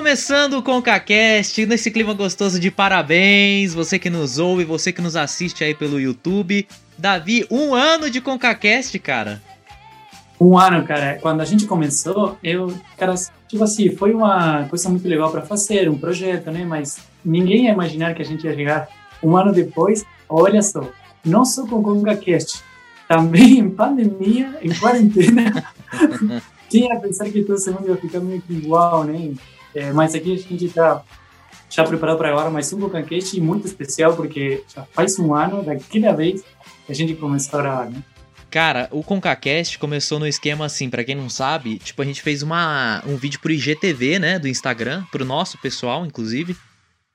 Começando o ConcaCast, nesse clima gostoso de parabéns, você que nos ouve, você que nos assiste aí pelo YouTube. Davi, um ano de ConcaCast, cara. Um ano, cara. Quando a gente começou, eu, cara, tipo assim, foi uma coisa muito legal para fazer, um projeto, né? Mas ninguém ia imaginar que a gente ia chegar um ano depois. Olha só, não só com ConcaCast, também em pandemia, em quarentena. Quem ia pensar que todo mundo ia ficar meio que igual, né? É, mas aqui a gente está já preparado para agora mais um Bocancast muito especial, porque já faz um ano daquela vez que a gente começou a gravar, né? Cara, o ConcaCast começou no esquema assim, para quem não sabe, tipo, a gente fez uma, um vídeo pro IGTV, né, do Instagram, pro nosso pessoal, inclusive.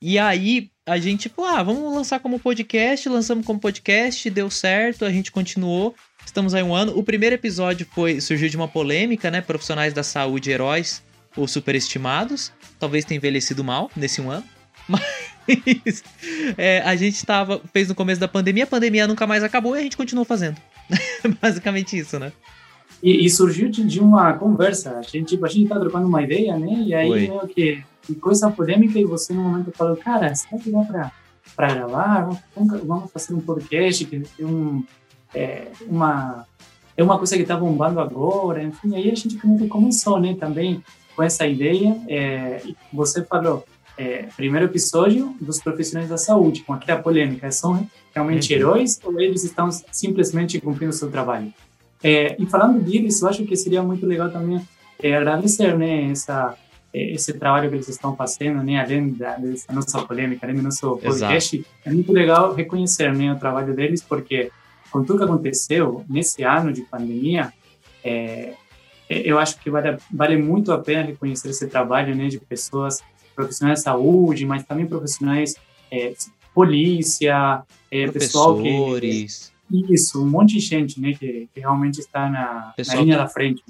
E aí, a gente, tipo, ah, vamos lançar como podcast, lançamos como podcast, deu certo, a gente continuou. Estamos aí um ano. O primeiro episódio foi surgiu de uma polêmica, né, profissionais da saúde heróis ou superestimados. Talvez tenha envelhecido mal nesse um ano. Mas é, a gente tava, fez no começo da pandemia, a pandemia nunca mais acabou e a gente continuou fazendo. Basicamente isso, né? E, e, surgiu de, uma conversa. A gente, tipo, a gente tá trocando uma ideia, né? E aí, Oi. meio que, que coisa polêmica, e você no momento falou, cara, será que dá pra, pra gravar? Vamos, vamos fazer um podcast que tem um, é, uma, é uma coisa que tá bombando agora, enfim. Aí a gente começou, né? Também com essa ideia. É, você falou, é, primeiro episódio dos profissionais da saúde, com aquela polêmica, são realmente uhum. heróis ou eles estão simplesmente cumprindo o seu trabalho? É, e falando deles, eu acho que seria muito legal também é, agradecer, né, essa é, esse trabalho que eles estão fazendo, né, além da dessa nossa polêmica, além do nosso podcast, Exato. é muito legal reconhecer, né, o trabalho deles, porque com tudo que aconteceu nesse ano de pandemia, é, eu acho que vale, vale muito a pena reconhecer esse trabalho, né, de pessoas profissionais de saúde, mas também profissionais é, polícia, é, pessoal que isso, um monte de gente, né, que, que realmente está na, na linha da frente.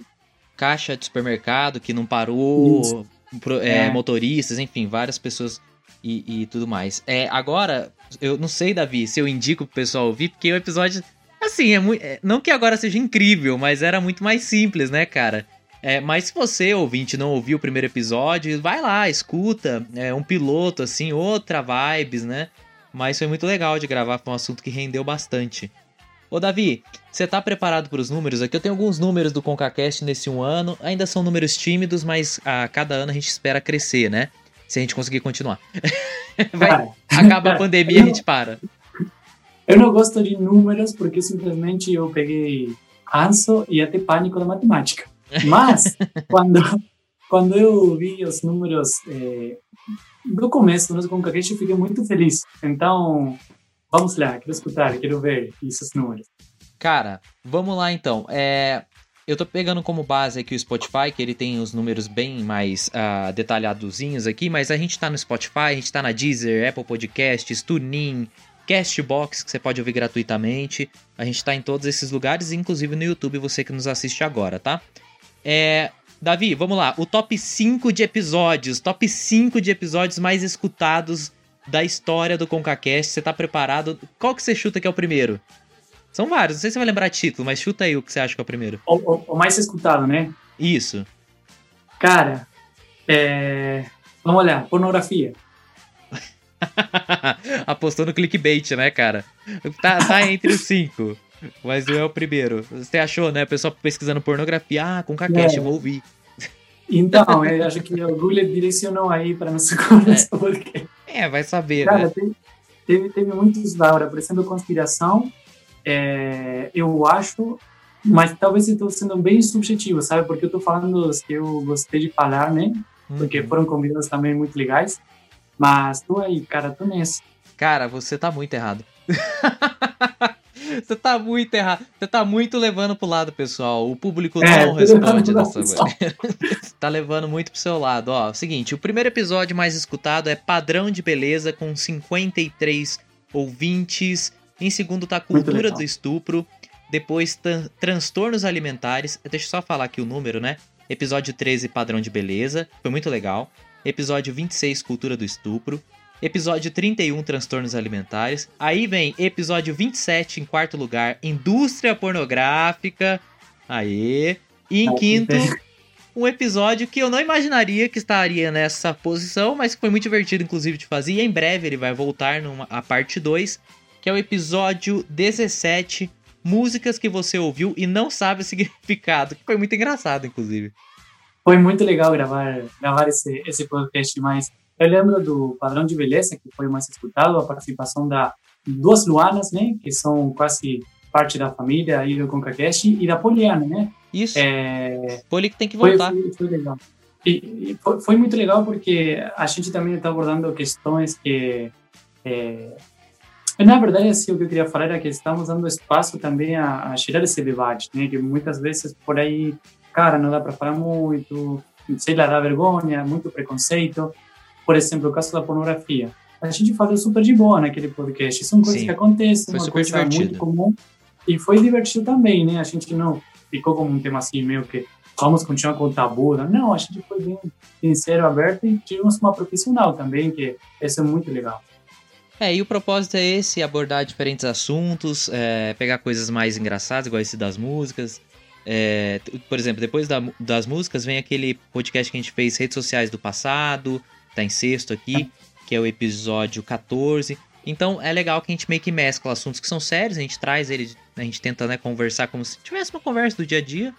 Caixa de supermercado que não parou, pro, é, é. motoristas, enfim, várias pessoas e, e, tudo mais. É, agora, eu não sei, Davi, se eu indico pro pessoal ouvir, porque o episódio, assim, é muito, é, não que agora seja incrível, mas era muito mais simples, né, cara? É, mas se você, ouvinte, não ouviu o primeiro episódio, vai lá, escuta. É um piloto, assim, outra vibes, né? Mas foi muito legal de gravar, foi um assunto que rendeu bastante. Ô Davi, você tá preparado para os números? Aqui eu tenho alguns números do ConcaCast nesse um ano. Ainda são números tímidos, mas a cada ano a gente espera crescer, né? Se a gente conseguir continuar. Vai, acaba a pandemia e a gente para. Eu não gosto de números porque simplesmente eu peguei ranço e até pânico da matemática. Mas, quando, quando eu vi os números é, do começo do nosso ConcaCast, eu fiquei muito feliz. Então, vamos lá, quero escutar, quero ver esses números. Cara, vamos lá então. É, eu tô pegando como base aqui o Spotify, que ele tem os números bem mais uh, detalhadozinhos aqui, mas a gente tá no Spotify, a gente tá na Deezer, Apple Podcasts, TuneIn, Castbox, que você pode ouvir gratuitamente. A gente tá em todos esses lugares, inclusive no YouTube, você que nos assiste agora, tá? É, Davi, vamos lá. O top 5 de episódios. Top 5 de episódios mais escutados da história do ConcaCast. Você tá preparado? Qual que você chuta que é o primeiro? São vários, não sei se você vai lembrar título, mas chuta aí o que você acha que é o primeiro. O, o, o mais escutado, né? Isso. Cara, é... vamos olhar, pornografia. Apostou no clickbait, né, cara? Tá, tá entre os cinco. Mas não é o primeiro. Você achou, né? O pessoal pesquisando pornografia. Ah, com Kakeshi, é. vou ouvir. Então, eu acho que o Google direcionou aí para nossa conversa. É. Porque... é, vai saber, Cara, né? Teve, teve, teve muitos da hora, por exemplo, conspiração. É, eu acho, mas talvez estou sendo bem subjetivo, sabe? Porque eu estou falando os que eu gostei de falar, né? Porque uhum. foram convidados também muito legais. Mas tu aí, cara, tu nesse. Cara, você tá muito errado. Você tá muito errado. Você tá muito levando pro lado, pessoal. O público é, não responde dessa maneira. tá levando muito pro seu lado. Ó, seguinte, o primeiro episódio mais escutado é Padrão de Beleza, com 53 ouvintes. Em segundo tá Cultura do Estupro. Depois, Transtornos Alimentares. Deixa eu só falar aqui o número, né? Episódio 13, Padrão de Beleza. Foi muito legal. Episódio 26, Cultura do Estupro. Episódio 31, Transtornos Alimentares. Aí vem episódio 27, em quarto lugar, Indústria Pornográfica. Aê. E em quinto, um episódio que eu não imaginaria que estaria nessa posição, mas que foi muito divertido, inclusive, de fazer. E em breve ele vai voltar numa, a parte 2, que é o episódio 17, Músicas que você ouviu e não sabe o significado, que foi muito engraçado, inclusive. Foi muito legal gravar, gravar esse, esse podcast, mas eu lembro do Padrão de Beleza, que foi mais escutado, a participação da duas Luanas, né, que são quase parte da família aí do ConcaCast, e da Poliana, né? Isso. É... Poli que tem que voltar. Foi, foi, foi legal. E, e foi, foi, muito legal porque a gente também está abordando questões que... É... Na verdade, assim, o que eu queria falar é que estamos dando espaço também a, a gerar esse debate, né? Que muitas vezes por aí, cara, não dá para falar muito, sei lá, dá vergonha, muito preconceito. Por exemplo, o caso da pornografia a gente falou super de boa naquele podcast. São coisas Sim. que acontecem, foi uma coisa divertido. muito comum. E foi divertido também, né? A gente não ficou como um tema assim, meio que vamos continuar com o tabu. Não, a gente foi bem sincero, aberto e tivemos uma profissional também, que isso é muito legal. É, e o propósito é esse, abordar diferentes assuntos, é, pegar coisas mais engraçadas, igual esse das músicas. É, por exemplo, depois da, das músicas vem aquele podcast que a gente fez, redes sociais do passado, tá em sexto aqui que é o episódio 14. Então é legal que a gente meio que mescla assuntos que são sérios, a gente traz ele, a gente tenta né, conversar como se tivesse uma conversa do dia a dia,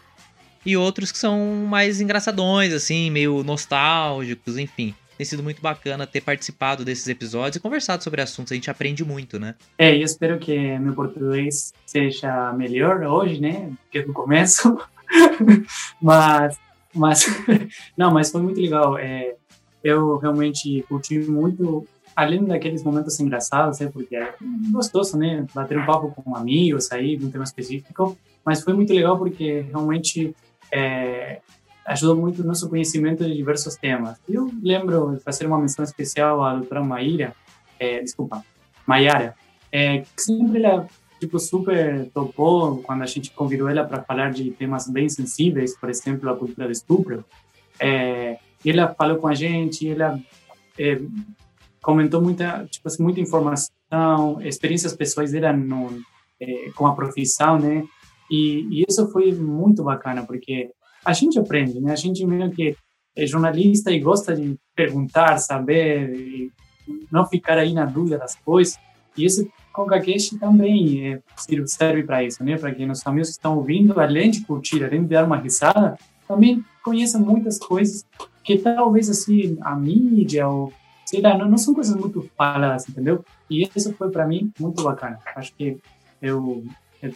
e outros que são mais engraçadões, assim, meio nostálgicos, enfim. Tem sido muito bacana ter participado desses episódios e conversado sobre assuntos, a gente aprende muito, né? É, eu espero que meu português seja melhor hoje, né? Que no começo. mas, mas, não, mas foi muito legal. É, eu realmente curti muito, além daqueles momentos engraçados, né, porque é gostoso, né, bater um papo com amigos aí, um tema específico, mas foi muito legal porque realmente é, ajudou muito o nosso conhecimento de diversos temas. Eu lembro de fazer uma menção especial à doutora Maíra, é, desculpa, Maiara, é, que sempre ela tipo super topou quando a gente convidou ela para falar de temas bem sensíveis, por exemplo, a cultura do estupro. É, ela falou com a gente, ela é, comentou muita, tipo assim, muita informação, experiências pessoais dela no, é, com a profissão, né? E, e, isso foi muito bacana, porque a gente aprende, né? A gente meio que é jornalista e gosta de perguntar, saber, não ficar aí na dúvida das coisas. E esse ConcaCast também é, serve para isso, né? Para que nossos amigos que estão ouvindo, além de curtir, além de dar uma risada, também conheçam muitas coisas que talvez assim a mídia ou sei lá, não, não são coisas muito faladas, entendeu? E isso foi para mim muito bacana. Acho que eu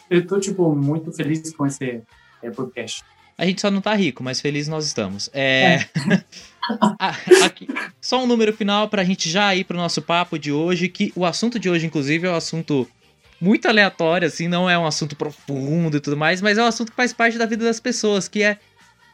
eu tô tipo muito feliz com esse é, podcast. A gente só não tá rico, mas feliz nós estamos. É... é. Aqui, só um número final pra gente já ir pro nosso papo de hoje, que o assunto de hoje, inclusive, é um assunto muito aleatório, assim, não é um assunto profundo e tudo mais, mas é um assunto que faz parte da vida das pessoas, que é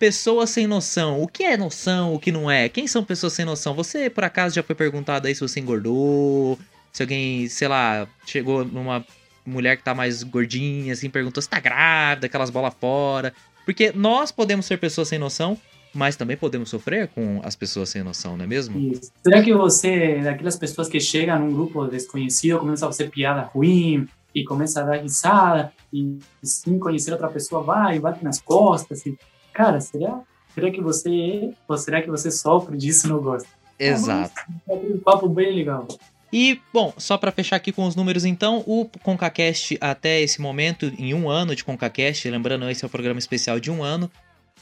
pessoas sem noção. O que é noção, o que não é? Quem são pessoas sem noção? Você, por acaso, já foi perguntado aí se você engordou? Se alguém, sei lá, chegou numa mulher que tá mais gordinha, assim, perguntou se tá grávida, aquelas bolas fora. Porque nós podemos ser pessoas sem noção, mas também podemos sofrer com as pessoas sem noção, não é mesmo? Isso. Será que você, daquelas pessoas que chegam num grupo desconhecido, começa a fazer piada ruim e começa a dar risada e sem conhecer outra pessoa vai e bate nas costas e cara, será, será que você ou será que você sofre disso e não gosta? Exato. É um papo bem legal. E, bom, só para fechar aqui com os números, então, o ConcaCast até esse momento, em um ano de ConcaCast, lembrando, esse é o programa especial de um ano,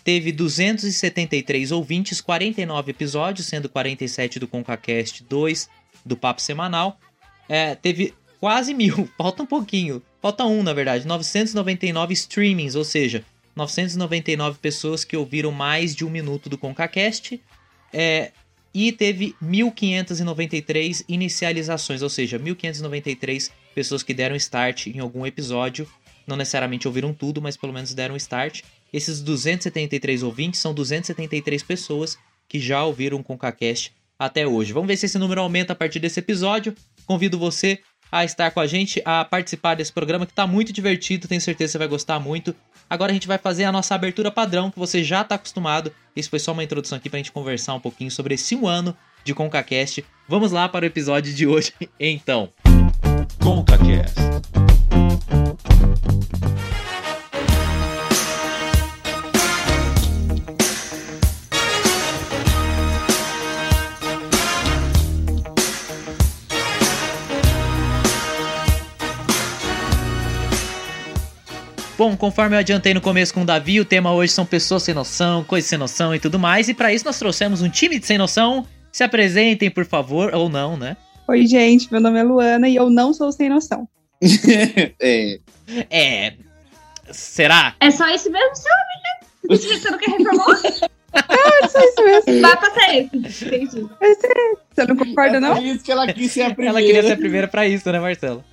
teve 273 ouvintes, 49 episódios, sendo 47 do ConcaCast, 2 do Papo Semanal. É, teve quase mil, falta um pouquinho, falta um, na verdade, 999 streamings, ou seja, 999 pessoas que ouviram mais de um minuto do ConcaCast. É, e teve 1.593 inicializações, ou seja, 1.593 pessoas que deram start em algum episódio. Não necessariamente ouviram tudo, mas pelo menos deram start. Esses 273 ouvintes são 273 pessoas que já ouviram o ConcaCast até hoje. Vamos ver se esse número aumenta a partir desse episódio. Convido você a estar com a gente, a participar desse programa que está muito divertido, tenho certeza que você vai gostar muito. Agora a gente vai fazer a nossa abertura padrão, que você já está acostumado. Isso foi só uma introdução aqui para a gente conversar um pouquinho sobre esse um ano de ConcaCast. Vamos lá para o episódio de hoje, então. ConcaCast. Bom, conforme eu adiantei no começo com o Davi, o tema hoje são pessoas sem noção, coisas sem noção e tudo mais. E para isso nós trouxemos um time de sem noção. Se apresentem, por favor, ou não, né? Oi, gente, meu nome é Luana e eu não sou sem noção. é. É. Será? É só isso mesmo, seu amigo? Você não quer reformar? ah, só isso mesmo. Vai passar esse. Entendi. Você não concorda, é não? Por isso que ela quis ser a primeira. Ela queria ser a primeira pra isso, né, Marcelo?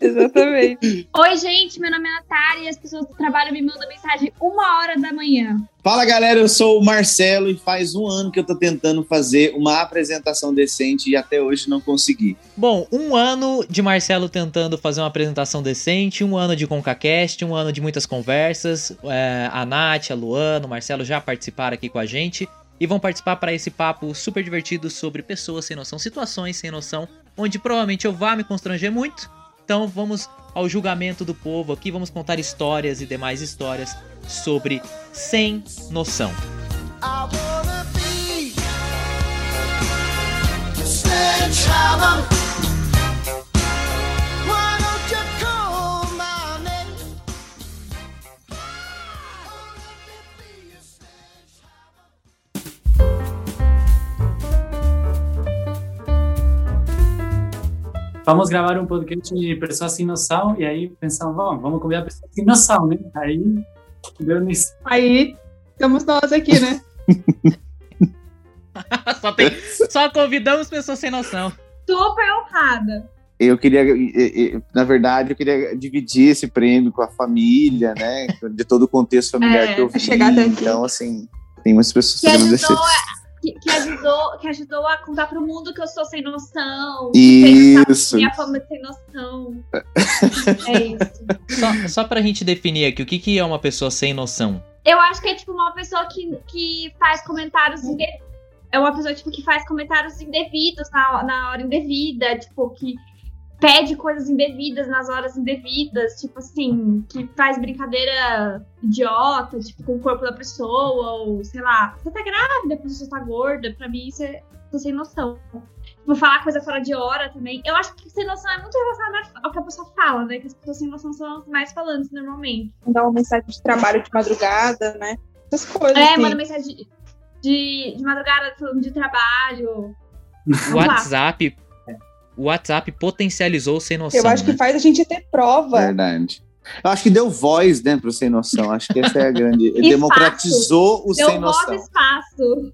Exatamente. Oi, gente, meu nome é Natália e as pessoas do trabalho me mandam mensagem uma hora da manhã. Fala, galera, eu sou o Marcelo e faz um ano que eu tô tentando fazer uma apresentação decente e até hoje não consegui. Bom, um ano de Marcelo tentando fazer uma apresentação decente, um ano de ConcaCast, um ano de muitas conversas. É, a Nath, a Luana, o Marcelo já participaram aqui com a gente e vão participar para esse papo super divertido sobre pessoas sem noção, situações sem noção, onde provavelmente eu vá me constranger muito então vamos ao julgamento do povo aqui, vamos contar histórias e demais histórias sobre sem noção. Vamos gravar um podcast de pessoas sem noção, e aí pensamos, vamos, vamos convidar pessoas sem noção, né? Aí deu nisso. Aí estamos nós aqui, né? só, tem, só convidamos pessoas sem noção. Super honrada. Eu queria, na verdade, eu queria dividir esse prêmio com a família, né? De todo o contexto familiar é, que eu vi. Chegar até aqui. Então, assim, tem muitas pessoas que ajudou, que, que, ajudou, que ajudou a contar pro mundo que eu sou sem noção. Isso. Minha fama sem noção. é isso. Só, só pra gente definir aqui, o que, que é uma pessoa sem noção? Eu acho que é tipo uma pessoa que, que faz comentários indevidos. É uma pessoa tipo, que faz comentários indevidos na, na hora indevida, tipo, que pede coisas indevidas nas horas indevidas, tipo assim, que faz brincadeira idiota, tipo, com o corpo da pessoa, ou sei lá, você tá grávida, a pessoa tá gorda, pra mim isso é tô sem noção. Vou tipo, falar coisa fora de hora também. Eu acho que sem noção é muito relacionado ao que a pessoa fala, né? Que as pessoas sem noção são as mais falantes normalmente. Mandar uma mensagem de trabalho de madrugada, né? Essas coisas. É, assim. manda mensagem de, de, de madrugada falando de trabalho. WhatsApp o WhatsApp potencializou sem noção. Eu acho né? que faz a gente ter prova. Verdade. Eu acho que deu voz, né, pro sem noção. Acho que essa é a grande. Ele democratizou o deu sem noção. Deu voz espaço.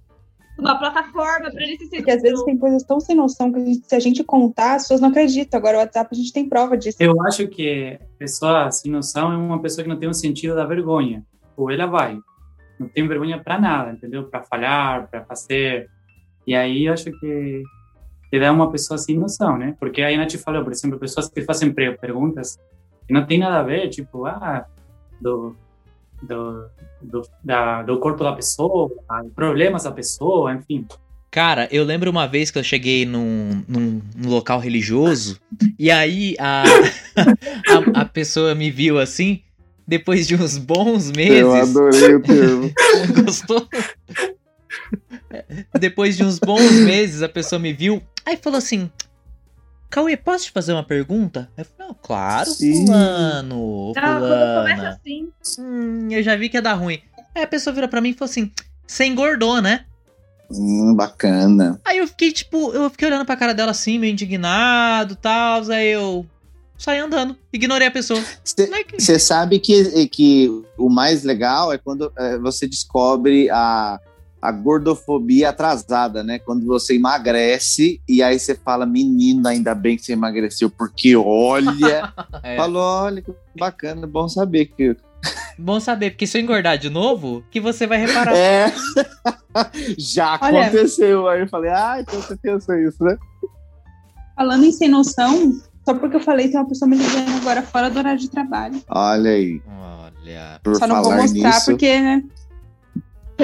Uma plataforma para ele se Porque às vezes tem coisas tão sem noção que a gente, se a gente contar, as pessoas não acreditam. Agora o WhatsApp a gente tem prova disso. Eu acho que pessoa sem noção é uma pessoa que não tem um sentido da vergonha. Ou ela vai. Não tem vergonha para nada, entendeu? Para falhar, para fazer. E aí eu acho que te dá uma pessoa sem noção, né? Porque aí a Nath falou, por exemplo, pessoas que fazem perguntas que não tem nada a ver, tipo, ah, do, do, do, da, do corpo da pessoa, problemas da pessoa, enfim. Cara, eu lembro uma vez que eu cheguei num, num, num local religioso e aí a, a, a, pessoa me viu assim, depois de uns bons meses. Eu adorei o termo. Gostou? Depois de uns bons meses, a pessoa me viu Aí falou assim: Cauê, posso te fazer uma pergunta? Eu falei, oh, claro, Sim. fulano. Ah, quando começa assim. Hum, eu já vi que ia dar ruim. Aí a pessoa vira pra mim e falou assim: Você engordou, né? Hum, bacana. Aí eu fiquei, tipo, eu fiquei olhando pra cara dela assim, meio indignado e tal. Aí eu saí andando, ignorei a pessoa. Você sabe que, que o mais legal é quando é, você descobre a a gordofobia atrasada, né? Quando você emagrece e aí você fala, menino, ainda bem que você emagreceu, porque olha. é. Falou, olha, que bacana, bom saber que. Bom saber, porque se eu engordar de novo, que você vai reparar. É. Já olha, aconteceu. Aí eu falei, ah, então você pensou isso, né? Falando em sem noção, só porque eu falei, tem uma pessoa me ligando agora fora do horário de trabalho. Olha aí. Olha. Por Só não vou mostrar nisso, porque, né?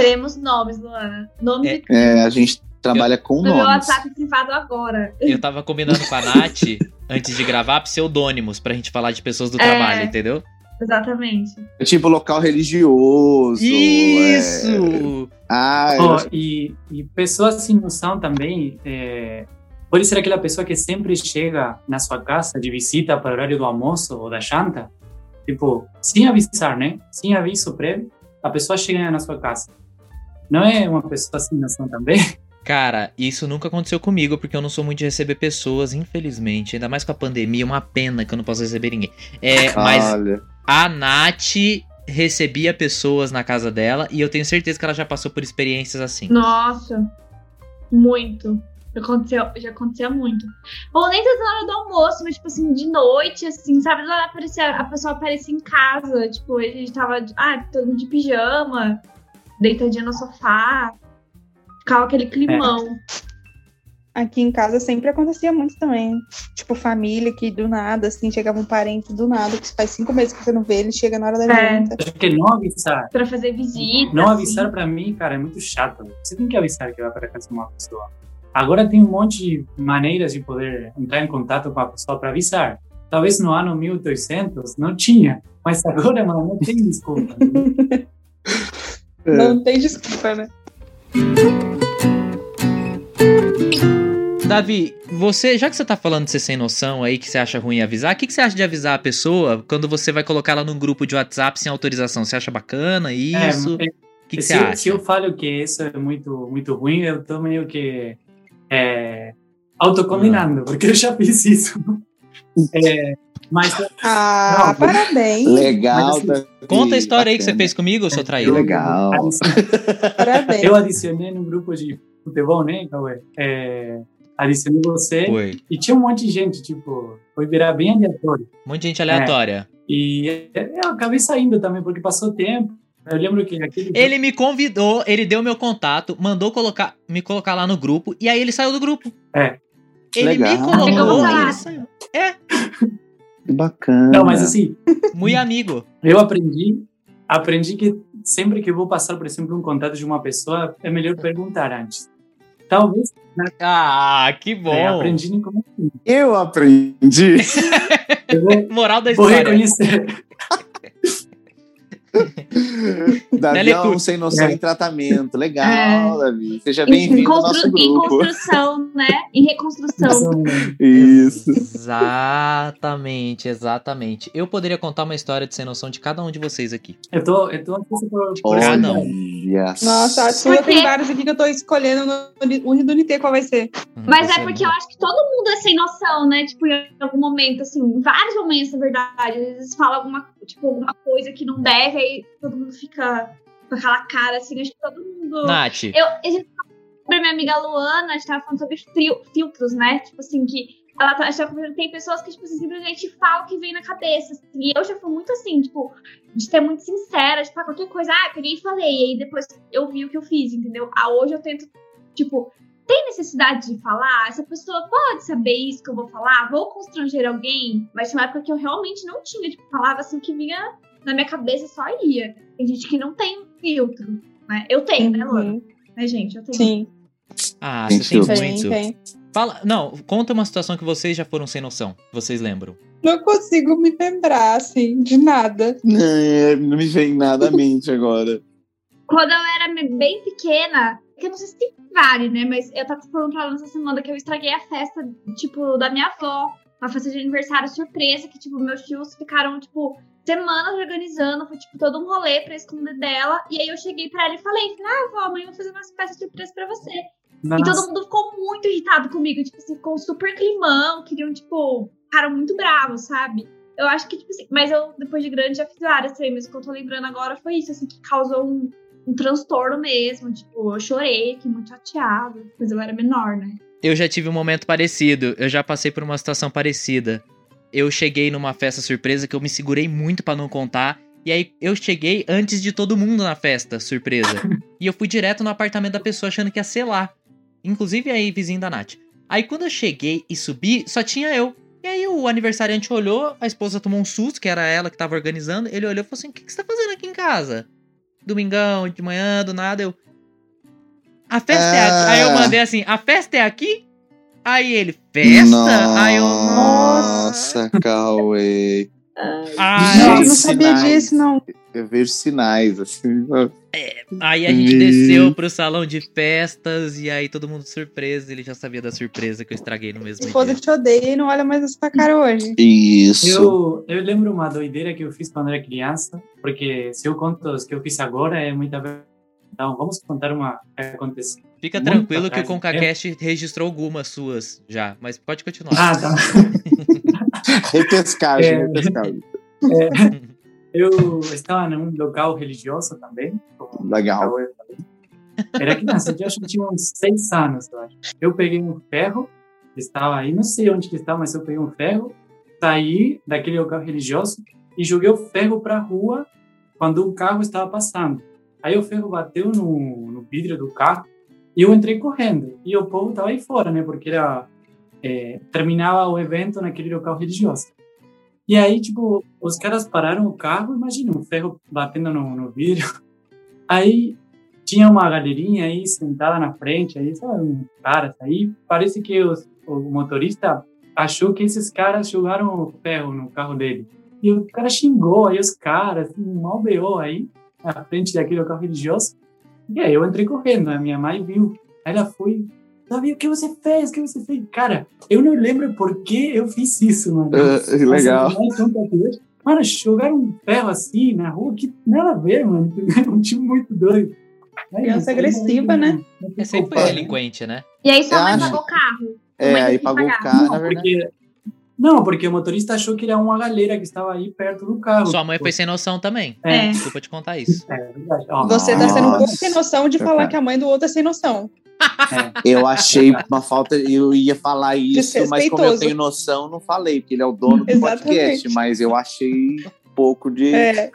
Queremos nomes, Luana. Nomes é, é, a gente trabalha eu, com nomes. meu WhatsApp privado agora. Eu tava combinando com a Nath, antes de gravar, pseudônimos pra gente falar de pessoas do é, trabalho, entendeu? Exatamente. É tipo local religioso. Isso! É... Ah, oh, e, e pessoas sem noção também. É... Pode ser aquela pessoa que sempre chega na sua casa de visita para o horário do almoço ou da janta Tipo, sem avisar, né? Sem aviso prévio, a pessoa chega na sua casa. Não é uma pessoa sem noção também? Cara, isso nunca aconteceu comigo, porque eu não sou muito de receber pessoas, infelizmente. Ainda mais com a pandemia, uma pena que eu não posso receber ninguém. É, mas a Nath recebia pessoas na casa dela e eu tenho certeza que ela já passou por experiências assim. Nossa, muito. Já aconteceu, já acontecia muito. Ou nem tanto na hora do almoço, mas, tipo assim, de noite, assim, sabe? Lá aparecia, a pessoa aparecia em casa, tipo, a gente tava, ah, todo mundo de pijama, deitadinha no sofá. Ficava aquele climão. Aqui em casa sempre acontecia muito também. Tipo, família que do nada, assim, chegava um parente do nada, que faz cinco meses que você não vê, ele chega na hora da É. janta. Acho que não avisar. Pra fazer visita. Não assim. avisar pra mim, cara, é muito chato. Você tem que avisar que vai para casa de uma pessoa. Agora tem um monte de maneiras de poder entrar em contato com a pessoa para avisar. Talvez no ano 1800 não tinha, mas agora, mano, não tem desculpa. É. Não tem desculpa, né? Davi, você, já que você tá falando de ser sem noção aí, que você acha ruim avisar, o que, que você acha de avisar a pessoa quando você vai colocar ela num grupo de WhatsApp sem autorização? Você acha bacana isso? É, O que, que se, você eu- acha? se eu falo que isso é muito, muito ruim, eu tô meio que é, autocondenando, porque eu já fiz isso. É, mas Ah, Não, parabéns. Legal. Mas, Davi, Conta a história aí que você bacana. fez comigo, seu traído. legal. Parabéns. eu adicionei num grupo de futebol, né, Cauê? É, adicionei você Foi. e tinha um monte de gente, tipo, foi virar bem aleatório. Um monte de gente aleatória. E é, eu acabei saindo também, porque passou tempo. Eu lembro que aquele. Ele me convidou, ele deu meu contato, mandou colocar, me colocar lá no grupo, e aí ele saiu do grupo. É. Ele me Legal. colocou Legal. e ele saiu. Que bacana. Não, mas assim, Muito amigo. eu aprendi, aprendi que sempre que eu vou passar, por exemplo, um contato de uma pessoa, é melhor perguntar antes. Talvez Ah, que bom. é, aprendi nem como assim. Eu aprendi. Eu vou, Moral da vou história. reconhecer. Davi é Telecurso. um sem noção É. em tratamento. Legal, Davi. Seja Em, bem-vindo ao nosso em grupo. construção, né? Em reconstrução. Isso. Exatamente, exatamente. Eu poderia contar uma história de sem noção de cada um de vocês aqui. Eu tô, eu tô ansioso por, por Ah, ideia. Olha Nossa, a sua tem vários aqui que eu tô escolhendo no, NT qual vai ser. Mas Você é porque eu acho que todo mundo é sem noção, né? Tipo, em algum momento, assim, em vários momentos, na verdade. Às vezes fala alguma, tipo, alguma coisa que não deve, aí todo mundo fica com aquela cara, assim. Acho que todo mundo. Nath, Eu, a gente sobre a minha amiga Luana, a gente tava falando sobre frio- filtros, né? Tipo assim, que ela tá, a gente tava conversando, tem pessoas que, tipo, assim, simplesmente falam o que vem na cabeça. assim, e eu já fui muito assim, tipo, de ser muito sincera, tipo, ah, qualquer coisa, ah, peguei e falei, e aí depois eu vi o que eu fiz, entendeu? Ah, hoje eu tento, tipo, tem necessidade de falar? Essa pessoa pode saber isso que eu vou falar? Vou constranger alguém? Mas tinha uma época que eu realmente não tinha, tipo, falava assim que vinha na minha cabeça só ia. Tem gente que não tem filtro, né? Eu tenho, né? Uhum. Né, gente? Eu tenho. Sim, ah, Tem você tem filtro. tem, muito. tem. Fala, não, conta uma situação que vocês já foram sem noção. Vocês lembram? Não consigo me lembrar, assim, de nada. Não, é, não me vem nada à mente agora. Quando eu era bem pequena, que eu não sei se vale, né? Mas eu tava falando pra ela essa semana que eu estraguei a festa, tipo, da minha avó. Uma festa de aniversário surpresa, que, tipo, meus tios ficaram, tipo, semanas organizando. Foi, tipo, todo um rolê pra esconder dela. E aí eu cheguei pra ela e falei, ah, avó, amanhã eu vou fazer uma festa surpresa pra você. E todo Nossa, mundo ficou muito irritado comigo. Tipo assim, ficou super climão, queriam, tipo, ficaram muito bravos, sabe? Eu acho que, tipo assim, mas eu, depois de grande, já fiz várias também, mas o que eu tô lembrando agora foi isso, assim, que causou um, um transtorno mesmo. Tipo, eu chorei, fiquei muito chateada, mas eu era menor, né? Eu já tive um momento parecido. Eu já passei por uma situação parecida. Eu cheguei numa festa surpresa que eu me segurei muito pra não contar. E aí eu cheguei antes de todo mundo na festa surpresa. e eu fui direto no apartamento da pessoa achando que ia ser lá. Inclusive aí, vizinho da Nath. Aí quando eu cheguei e subi, só tinha eu. E aí o aniversariante olhou, a esposa tomou um susto, que era ela que tava organizando. Ele olhou e falou assim: O que, que você tá fazendo aqui em casa? Domingão, de manhã, do nada, eu. A festa é aqui. Aí eu Ah. mandei assim: A festa é aqui? Aí ele, festa? Aí eu, nossa. Nossa, Cauê. Ai, Gente, eu não sabia sinais. disso, não. Eu vejo sinais, assim. Aí a gente Meu. desceu pro salão de festas e aí todo mundo surpreso. Ele já sabia da surpresa que eu estraguei no mesmo Esposa dia. que te odeia e não olha mais essa cara hoje. Isso. Eu, eu lembro uma doideira que eu fiz quando era criança, porque se eu conto os que eu fiz agora é muita verdade. Então, vamos contar uma que aconteceu. Fica Muito tranquilo que o ConcaCast registrou algumas suas já, mas pode continuar. Ah, tá. Repescagem, É. repescagem. Eu estava num local religioso também. Legal. Era criança, eu acho que tinha uns seis anos, eu acho. Eu peguei um ferro, estava aí, não sei onde que estava, mas eu peguei um ferro, saí daquele local religioso e joguei o ferro para a rua quando um carro estava passando. Aí o ferro bateu no, no vidro do carro e eu entrei correndo. E o povo estava aí fora, né? Porque era é, terminava o evento naquele local religioso. E aí, tipo, os caras pararam o carro, imagina, um ferro batendo no, no vidro. Aí tinha uma galerinha aí sentada na frente, aí, sabe, um cara aí. Parece que os, o motorista achou que esses caras jogaram ferro no carro dele. E o cara xingou aí os caras, assim, mal beou aí, na frente daquele local religioso. E aí eu entrei correndo, a minha mãe viu. Aí ela foi, Davi, o que você fez? O que você fez? Cara, eu não lembro por que eu fiz isso, mano. Ah, legal. Mano, jogaram um ferro assim na rua, que nada a ver, mano. É um time muito doido. É Criança isso, agressiva, né? É sempre né? delinquente, né? E aí sua mãe acho- pagou o carro. É, aí pagou o carro, na Não, verdade. porque, não, porque o motorista achou que era uma galera que estava aí perto do carro. Sua mãe foi sem noção também. É, Desculpa te contar isso. é Você tá sendo um pouco sem noção de falar que a mãe do outro é sem noção. É. Eu achei uma falta, eu ia falar isso, mas como eu tenho noção, não falei, porque ele é o dono do Exatamente. podcast, mas eu achei um pouco de. É.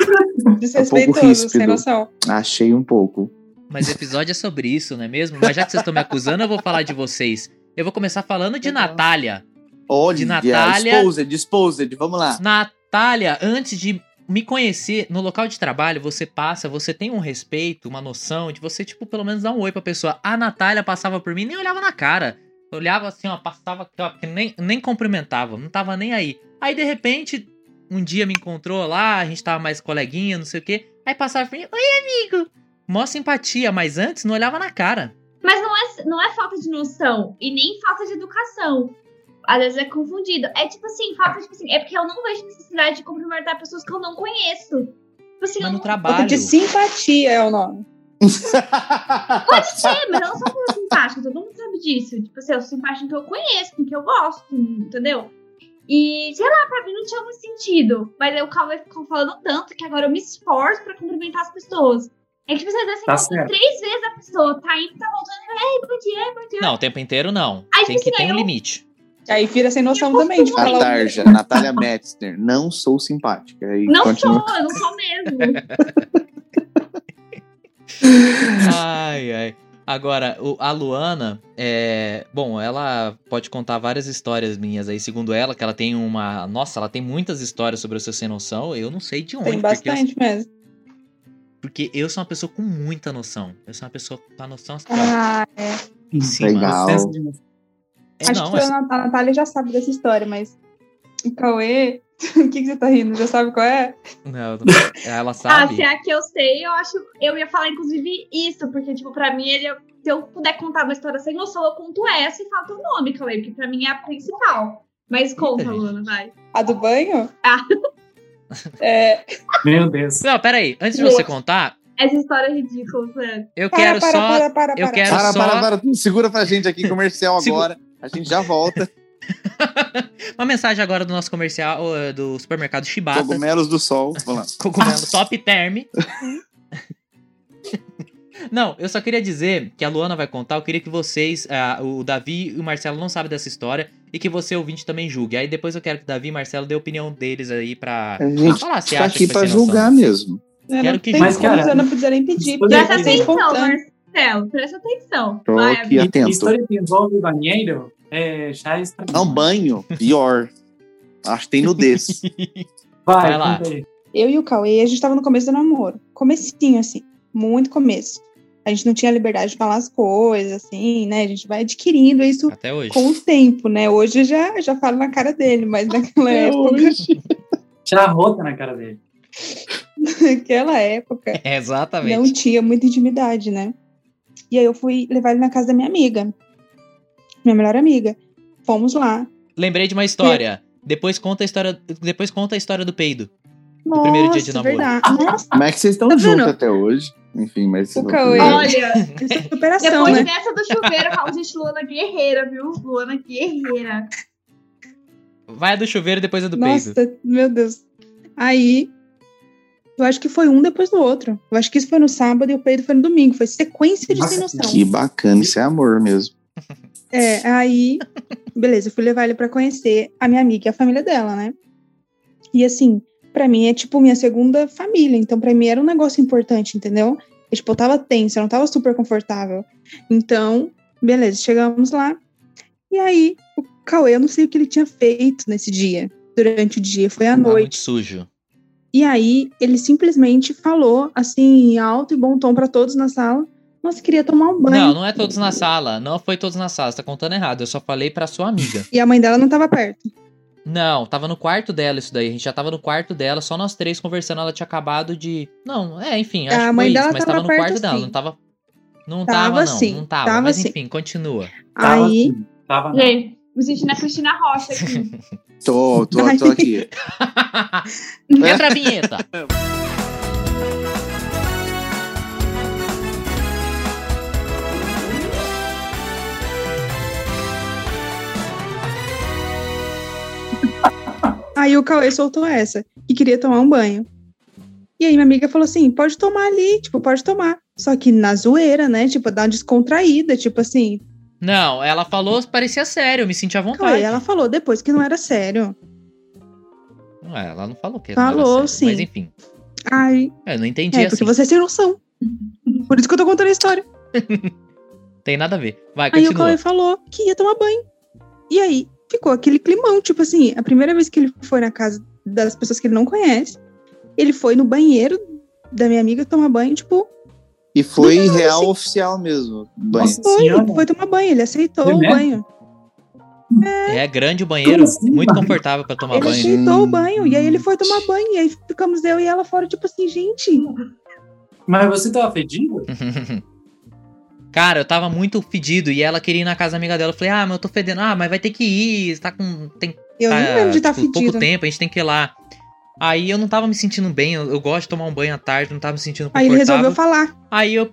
Desrespeitoso, ríspido. sem noção. Achei um pouco. Mas o episódio é sobre isso, não é mesmo? Mas já que vocês estão me acusando, eu vou falar de vocês. Eu vou começar falando de. Natália. Olha, De Natália. Exposed, exposed, vamos lá. Natália, antes de me conhecer no local de trabalho, você passa, você tem um respeito, uma noção de você, tipo, pelo menos dar um oi pra pessoa. A Natália passava por mim, nem olhava na cara. Olhava assim, ó, passava, ó, nem, nem cumprimentava, não tava nem aí. Aí, de repente, um dia me encontrou lá, a gente tava mais coleguinha, não sei o quê. Aí passava por mim, oi, amigo. Mó simpatia, mas antes não olhava na cara. Mas não é, não é falta de noção e nem falta de educação. Às vezes é confundido. É tipo assim, falta tipo assim, é porque eu não vejo necessidade de cumprimentar pessoas que eu não conheço. Tipo assim, Mas eu no não- trabalho. De simpatia é o nome. Pode ser, mas eu não sou pessoa simpática, todo mundo sabe disso. Tipo assim, eu sou simpática que eu conheço, com que eu gosto, entendeu? E, sei lá, pra mim não tinha muito sentido. Mas aí o Cauê ficou falando tanto que agora eu me esforço pra cumprimentar as pessoas. É que tipo, às vezes você Tá três vezes a pessoa, tá indo, tá voltando, e ei, bom dia, ei, bom dia. Não, o tempo inteiro não. Aí, Tem tipo que assim, ter um eu- limite. Aí vira sem noção também de falar. Tarja, Natália Metzner, não sou simpática. Aí Não continua. sou, eu não sou mesmo. Ai, ai. Agora, o- a Luana, é. Bom, ela pode contar várias histórias minhas aí, segundo ela, que ela tem uma. Nossa, ela tem muitas histórias sobre o seu sem noção. Eu não sei de onde. Tem porque eu- bastante mesmo. Porque eu sou uma pessoa com muita noção. Eu sou uma pessoa com a noção Ah, em cima. Legal. É, acho não, que é- a Nat- a Natália já sabe dessa história, mas o Cauê, o que, que você tá rindo? Já sabe qual é? não, ela Ah, sabe. se é a que eu sei, eu acho. Eu ia falar, inclusive, isso, porque, tipo, pra mim, ele, se eu puder contar uma história sem noção, eu conto essa e falo teu nome, Cauê, porque pra mim é a principal. Mas conta. Luana, vai. A do banho? Ah. É, Meu Deus. Não, peraí. Antes de você contar, Essa história é ridícula, Fran. eu para, quero para, só. para, para, eu para. quero- Para, só- para, para, segura pra gente aqui, comercial agora. A gente já volta. Uma mensagem agora do nosso comercial do supermercado Chibata. Cogumelos do Sol. Cogumelo top term. Não, eu só queria dizer que a Luana vai contar. Eu queria que vocês, ah, o Davi e o Marcelo não sabem dessa história e que você, ouvinte, também julgue. Aí depois eu quero que o Davi e o Marcelo dê a opinião deles aí pra A gente falar se tá acha aqui pra sem noção. julgar mesmo. Eu Quero que Mas, cara, eu não precisa nem pedir. Presta atenção, contando. Marcelo. Presta atenção. Tô Vai, aqui amigo. atento. História que envolve banheiro é, já estranho. Não, banho, pior. Acho que tem nudez. Vai, Vai lá. Eu e o Cauê, a gente tava no começo do namoro. Comecinho, assim. Muito começo. A gente não tinha liberdade de falar as coisas, assim, né? A gente vai adquirindo isso Até hoje. com o tempo, né? Hoje eu já, já falo na cara dele, mas naquela época. tirar rota na cara dele. Naquela época, É, exatamente. não tinha muita intimidade, né? E aí eu fui levar ele na casa da minha amiga. Minha melhor amiga. Fomos lá. Lembrei de uma história. Depois conta a história, depois conta a história do peido. Nossa, primeiro dia de namoro. verdade. Nossa, Como é que vocês estão Tá juntos até hoje? Enfim, mas. O Cauê. Olha, isso é superação, depois né? dessa do chuveiro, fala, gente, Luana guerreira, viu? Luana guerreira. Vai a do chuveiro depois a do peido. Nossa, meu Deus. Aí, eu acho que foi um depois do outro. Eu acho que isso foi no sábado e o peido foi no domingo. Foi sequência de Nossa, sem noção. Que bacana, isso é amor mesmo. É, aí, beleza, eu fui levar ele pra conhecer a minha amiga e a família dela, né? E assim, pra mim é tipo minha segunda família, então pra mim era um negócio importante, entendeu? E, tipo, eu tava tensa, eu não tava super confortável. Então, beleza, chegamos lá. E aí, o Cauê, eu não sei o que ele tinha feito nesse dia, durante o dia, foi à muito noite. sujo. E aí, ele simplesmente falou, assim, em alto e bom tom pra todos na sala: Nossa, queria tomar um banho. Não, não é todos na sala. Não foi todos na sala. Você tá contando errado. Eu só falei pra sua amiga. E a mãe dela não tava perto. Não, tava no quarto dela isso daí. A gente já tava no quarto dela, só nós três conversando. Ela tinha acabado de. Não, é, enfim, acho A que mãe foi dela isso. Mas tava tava no perto, quarto dela, sim. não tava. Não Tava tava, não. sim, Não tava. tava mas sim. enfim, continua. Tava Aí, tava não. Gente, me sentindo a Cristina Rocha aqui. Tô, tô, tô aqui. Entra a vinheta. Aí o Cauê soltou essa, que queria tomar um banho. E aí minha amiga falou assim, pode tomar ali, tipo, pode tomar. Só que na zoeira, né? Tipo, dar uma descontraída, tipo assim. Não, ela falou, parecia sério, eu me senti à Cauê, vontade. ela falou depois que não era sério. Não ela não falou que Falou, não era sério, sim. Mas enfim, Ai, eu não entendi é, assim. porque você é sem noção. Por isso que eu tô contando a história. Tem nada a ver. Vai, Aí o continua. Cauê falou que ia tomar banho. E aí ficou aquele climão, tipo assim, a primeira vez que ele foi na casa das pessoas que ele não conhece, ele foi no banheiro da minha amiga tomar banho, tipo, E foi Não, real assim- oficial mesmo. Banho. Nossa foi, senhora. foi tomar banho, ele aceitou É o banho. É grande o banheiro, assim, muito mano? confortável pra tomar Ele banho. aceitou Hum. o banho, e aí ele foi tomar banho, e aí ficamos eu e ela fora, tipo assim, gente, Mas você tava fedido? Cara, eu tava muito fedido e ela queria ir na casa da amiga dela. Eu falei, ah, mas eu tô fedendo. Ah, mas vai ter que ir, tá com. Tem eu tá, não lembro de estar tipo, fedida. pouco tempo, a gente tem que ir lá. Aí eu não tava me sentindo bem, eu, eu gosto de tomar um banho à tarde, não tava me sentindo Aí ele confortável. resolveu falar. Aí eu.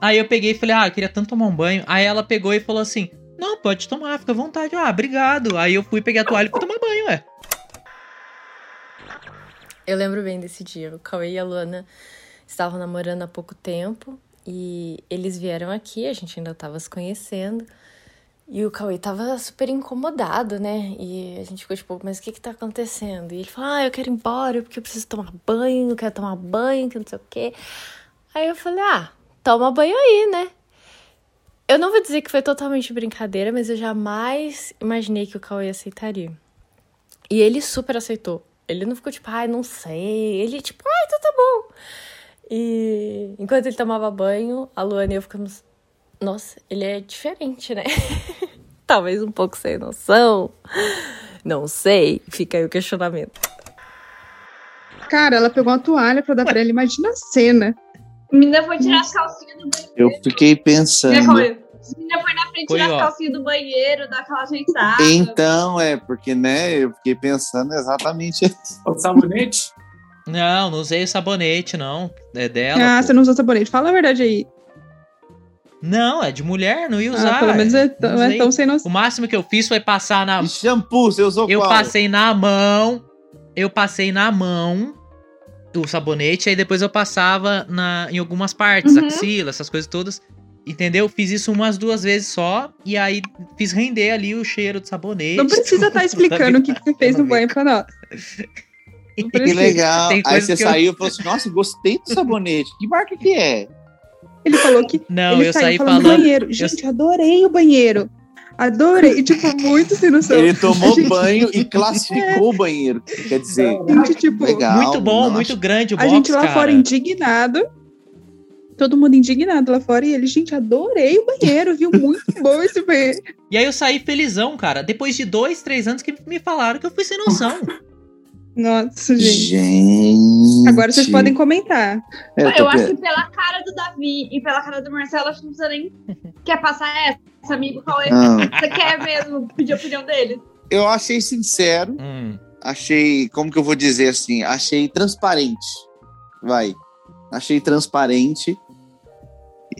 Aí eu peguei e falei, ah, eu queria tanto tomar um banho. Aí ela pegou e falou assim: Não, pode tomar, fica à vontade. Ah, obrigado. Aí eu fui, peguei a toalha e fui tomar banho, ué. Eu lembro bem desse dia. O Cauê e a Luana estavam namorando há pouco tempo e eles vieram aqui, a gente ainda tava se conhecendo. E o Cauê tava super incomodado, né? E a gente ficou tipo, mas o que que tá acontecendo? E ele falou, ah, eu quero ir embora porque eu preciso tomar banho, eu quero tomar banho, que não sei o quê. Aí eu falei, ah, toma banho aí, né? Eu não vou dizer que foi totalmente brincadeira, mas eu jamais imaginei que o Cauê aceitaria. E ele super aceitou. Ele não ficou tipo, ai, não sei. Ele, tipo, ai, então tá bom. E enquanto ele tomava banho, a Luana e eu ficamos, nossa, ele é diferente, né? Talvez um pouco sem noção. Não sei. Fica aí o questionamento. Cara, ela pegou uma toalha pra dar pra ele, imagina a cena. A menina foi tirar as calcinhas do banheiro. Eu fiquei pensando. A menina foi na frente Foi, tirar ó. as calcinhas do banheiro, dar aquela ajeitada. Então, é, porque, né, eu fiquei pensando exatamente isso. O sabonete? Não, não usei o sabonete, não. É dela. ah, pô. você não usou sabonete. Fala a verdade aí. Não, é de mulher, não ia usar. Ah, pelo menos é, Não tão- é usei. tão sem noção. O máximo que eu fiz foi passar na. E shampoo, você usou Eu qual? passei na mão. Eu passei na mão o sabonete, aí depois eu passava na, em algumas partes, Uhum. axila, essas coisas todas. Entendeu? Fiz isso umas duas vezes só. E aí fiz render ali o cheiro do sabonete. Não precisa estar explicando o que, que você fez no banho pra nós. Não Que legal. Tem Aí você eu- saiu e falou assim: Nossa, gostei do sabonete. Que marca que é? Ele falou que Não, ele eu saiu saí falando falando. banheiro. Gente, adorei o banheiro. Adorei. tipo, muito sem noção. Ele tomou A gente- banho e classificou o banheiro. Quer dizer, gente, tipo, legal. muito bom, Nossa. muito grande o a box, gente lá cara. fora indignado. Todo mundo indignado lá fora. E ele, gente, adorei o banheiro, viu? Muito bom esse banheiro. E aí eu saí felizão, cara. Depois de dois, três anos que me falaram que eu fui sem noção. Nossa, gente. Gente. Agora vocês podem comentar. É, Eu, tô acho que pela cara do Davi e pela cara do Marcelo, acho que não precisa nem. Quer passar essa, amigo Cauê? Não. Você quer mesmo pedir a opinião dele? Eu achei sincero, Hum. achei, como que eu vou dizer assim? Achei transparente. Vai. Achei transparente.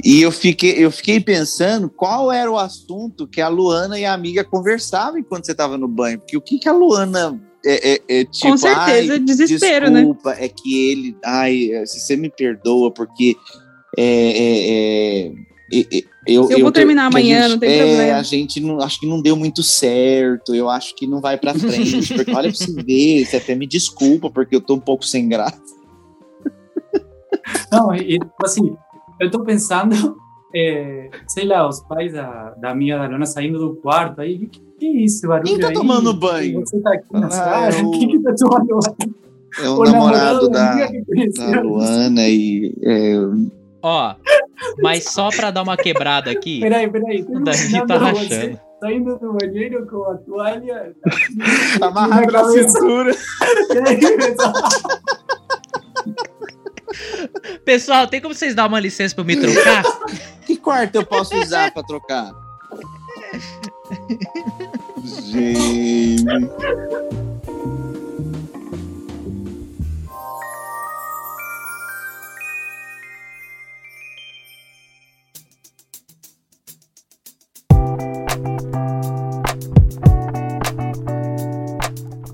E eu fiquei, eu fiquei pensando qual era o assunto que a Luana e a amiga conversavam enquanto você estava no banho. Porque o que, que a Luana é, é- é tipo. Com certeza, ai, desespero, né? desculpa, é que ele. Ai, se você me perdoa, porque. É, é, é, é, é, eu, Eu vou terminar que a amanhã, gente- não tem é, problema. A gente não, acho que não deu muito certo. Eu acho que não vai pra frente. porque olha pra você ver, você até me desculpa, porque eu tô um pouco sem graça. Não, e, tipo assim, eu tô pensando, é, sei lá, os pais da, da amiga da Lona saindo do quarto aí, que, que isso, barulho Quem tá aí? tomando banho? Você tá aqui na Ah, sala? é o- Quem que tá tomando banho? É o, namorado da, amiga que conheceu. da Luana e. é, Ó, mas só pra dar uma quebrada aqui, Peraí, peraí. o Davi tá você rachando. Saindo do banheiro com a toalha. amarrado na cintura. Pessoal, tem como vocês dar uma licença pra eu me trocar? Que quarto eu posso usar pra trocar? Gente.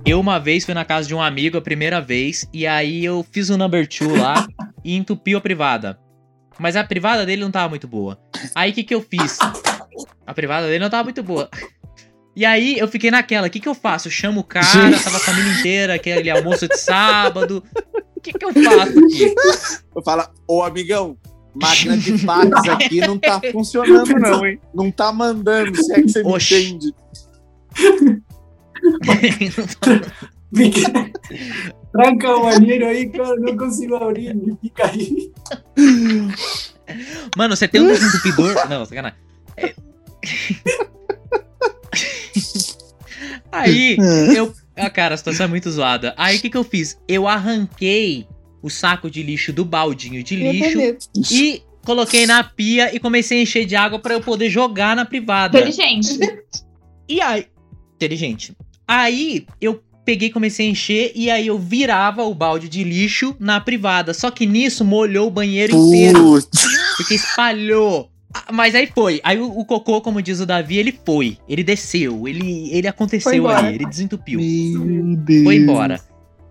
Eu uma vez fui na casa de um amigo a primeira vez, e aí eu fiz o number two lá e entupiu a privada. Mas a privada dele não tava muito boa. Aí o que, que eu fiz? A privada dele não tava muito boa. E aí eu fiquei naquela, o que, que eu faço? Eu chamo o cara, tava a família inteira, aquele almoço de sábado. O que, que eu faço aqui? Eu falo, ô amigão, máquina de fax aqui não tá funcionando, não, hein? Não tá mandando, se é que você me Oxi. entende. Tranca o banheiro aí, cara, não consigo abrir, ele fica aí. Mano, você tem um desentupidor? Não, sacanagem. É. Aí, eu. Ah, cara, a situação é muito zoada. Aí, o que, que eu fiz? Eu arranquei o saco de lixo do baldinho de lixo e coloquei na pia e comecei a encher de água pra eu poder jogar na privada. Inteligente. E aí. Inteligente. Aí, eu peguei, comecei a encher e aí eu virava o balde de lixo na privada. Só que nisso molhou o banheiro inteiro. Putz. Porque espalhou. Ah, Mas aí foi. Aí o, o cocô, como diz o Davi, ele foi. Ele desceu. Ele, ele aconteceu ali. Ele desentupiu. Meu Deus. Foi embora.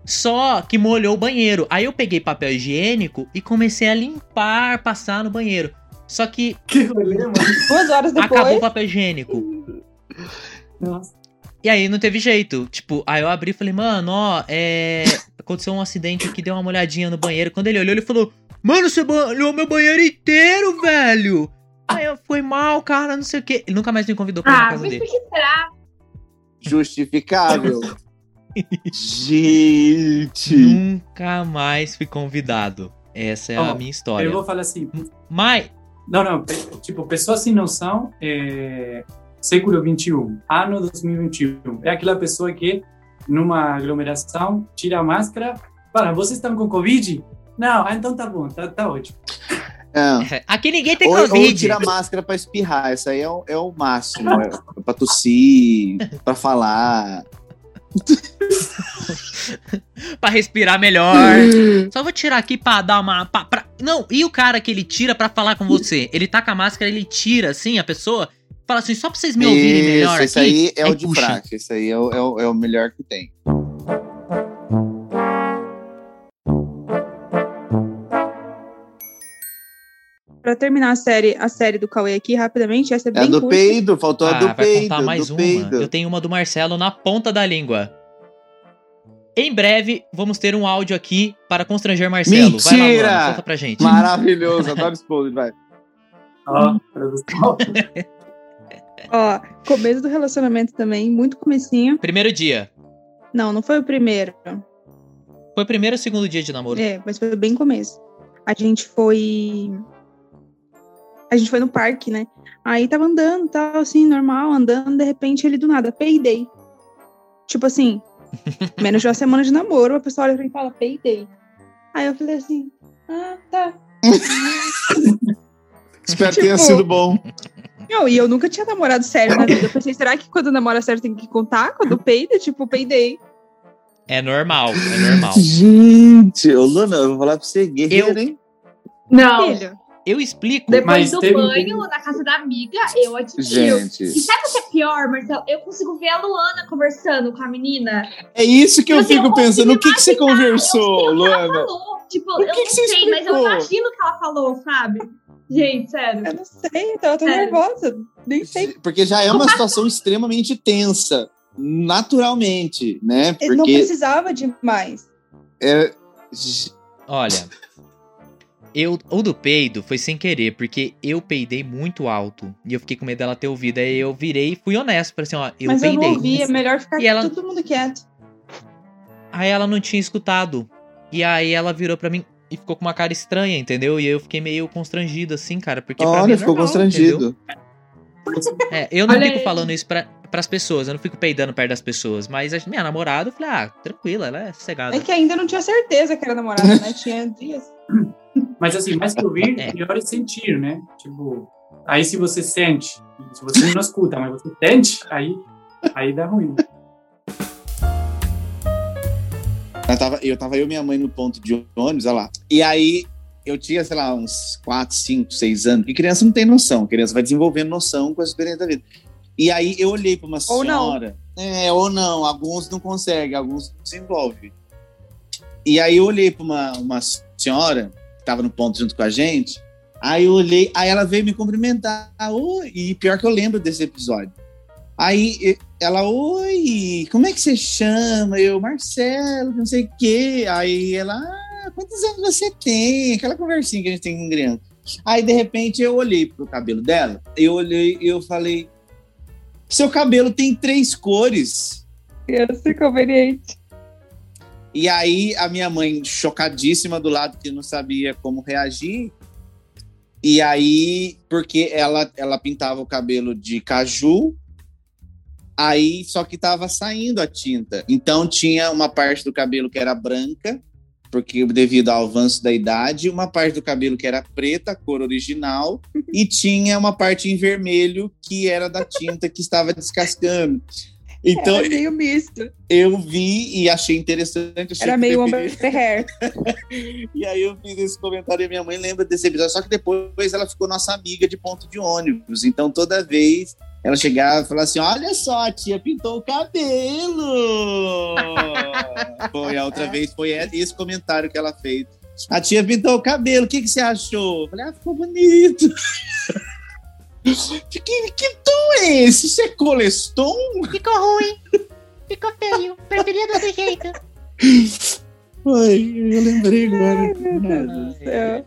Só que molhou o banheiro. Aí eu peguei papel higiênico e comecei a limpar, passar no banheiro. Só que Que rolê, mano. Duas horas depois. acabou o papel higiênico. Nossa. E aí não teve jeito. Tipo, aí eu abri e falei, mano, ó, é. Aconteceu um acidente aqui, deu uma olhadinha no banheiro. Quando ele olhou, ele falou: Mano, você molhou meu banheiro inteiro, velho! Aí eu fui mal, cara, não sei o quê. Ele nunca mais me convidou pra ir na Ah, casa mas dele. por que será? Justificável. Gente. Nunca mais fui convidado. Essa é a Ó, minha história. Eu vou falar assim, Mas. Não, não, tipo, pessoa sem noção, é, século 21, ano 2021. É aquela pessoa que, numa aglomeração, tira a máscara. Para, vocês estão com Covid? Não, ah, então tá bom, tá, tá ótimo. Não. Aqui ninguém tem Ou, ou Covid. tira a máscara pra espirrar, isso aí é o, é o máximo. É pra tossir, pra falar. pra respirar melhor. Só vou tirar aqui pra dar uma. pra- pra- Não, e o cara que ele tira pra falar com você? Ele tá com a máscara, ele tira assim a pessoa. Fala assim, só pra vocês me ouvirem melhor Isso, aqui. esse aí é o de puxa. praxe, esse aí é o, é o, é o melhor que tem. Pra terminar a série, a série do Cauê aqui, rapidamente, essa é É bem a do curta. peido, faltou a Ah, do vai peido. contar mais do uma. peido. Eu tenho uma do Marcelo na ponta da língua. Em breve, vamos ter um áudio aqui para constranger Marcelo. Vai lá, Mentira! Luana, conta pra gente. Maravilhoso, adoro expor, vai. Ó. Ó, começo do relacionamento também, muito comecinho. Primeiro dia. Não, não foi o primeiro. Foi o primeiro ou segundo dia de namoro? É, mas foi bem começo. A gente foi. A gente foi no parque, né? Aí tava andando, tal, assim, normal, andando, de repente ele do nada, peidei. Tipo assim, Menos de uma semana de namoro, a pessoa olha pra mim e fala, peidei. Aí eu falei assim, ah, tá. Espero que Tipo- tenha sido bom. Não, e eu nunca tinha namorado sério na vida. Eu pensei, será que quando namora sério tem que contar? Quando peida, tipo, peidei. É normal, é normal. Gente, ô Luna, eu vou falar pra você, guerreiro, hein? Não. Filho, Eu explico. Depois Mas do teve banho na casa da amiga, eu admiro. Gente, E sabe o que é pior, Marcelo? Eu consigo ver a Luana conversando com a menina. é isso que eu Assim, fico consigo pensando. O que, que você conversou, eu sei o que ela Luana? falou. Tipo, O eu que não que você sei, mas eu imagino o que ela falou, sabe? Gente, sério. eu não sei, então eu tô Sério. nervosa. Nem sei. Porque já é uma situação extremamente tensa, naturalmente, né? Ele não Porque precisava de mais. é. Olha, eu, o do peido foi sem querer, porque eu peidei muito alto. E eu fiquei com medo dela ter ouvido. Aí eu virei e fui honesto. Falei assim, ó, eu mas eu peidei. não ouvi, é melhor ficar E ela- todo mundo quieto. Aí ela não tinha escutado. E aí ela virou pra mim e ficou com uma cara estranha, entendeu? E eu fiquei meio constrangido, assim, cara. Porque pra mim Olha, é ficou normal, constrangido. entendeu? É, eu não Olha fico aí. falando isso pra, pras pessoas, eu não fico peidando perto das pessoas. Mas a minha namorada, eu falei, ah, tranquila, ela é sossegada. É que ainda não tinha certeza que era namorada, né? Tinha dias. Mas assim, mais que ouvir, É. pior é sentir, né? Tipo, aí se você sente, se você não escuta, mas você sente, aí, aí dá ruim. Eu tava, eu tava eu e minha mãe no ponto de ônibus, olha lá. E aí eu tinha, sei lá, uns 4, 5, 6 anos. E criança não tem noção. Criança vai desenvolvendo noção com as experiências da vida. E aí eu olhei pra uma Ou não. senhora. É, ou não. Alguns não conseguem, alguns desenvolvem. E aí eu olhei pra uma, uma senhora que tava no ponto junto com a gente. Aí eu olhei, aí ela veio me cumprimentar. Oi, e pior que eu lembro desse episódio. Aí ela, oi, como é que você chama? Eu, Marcelo, não sei o quê. Aí ela, ah, quantos anos você tem? Aquela conversinha que a gente tem com criança. Aí, de repente, eu olhei pro cabelo dela, eu olhei e eu falei, seu cabelo tem três cores. Criança inconveniente. E aí, a minha mãe, chocadíssima do lado, que não sabia como reagir. E aí, porque ela, ela pintava o cabelo de caju, aí só que tava saindo a tinta. Então, tinha uma parte do cabelo que era branca, porque devido ao avanço da idade, uma parte do cabelo que era preta, cor original, e tinha uma parte em vermelho que era da tinta que estava descascando. Então, Era meio misto. eu vi e achei interessante. achei Era meio Amber Hair. E aí eu fiz esse comentário e minha mãe lembra desse episódio. Só que depois ela ficou nossa amiga de ponto de ônibus. Então toda vez ela chegava e falava assim: Olha só, a tia pintou o cabelo. foi a outra vez, foi esse comentário que ela fez. A tia pintou o cabelo, o que, que você achou? Eu falei, ah, ficou bonito. que, que tom é esse? Isso é coleston? Ficou ruim. Ficou feio. Preferia desse jeito. Ai, eu lembrei agora. Meu Deus do céu.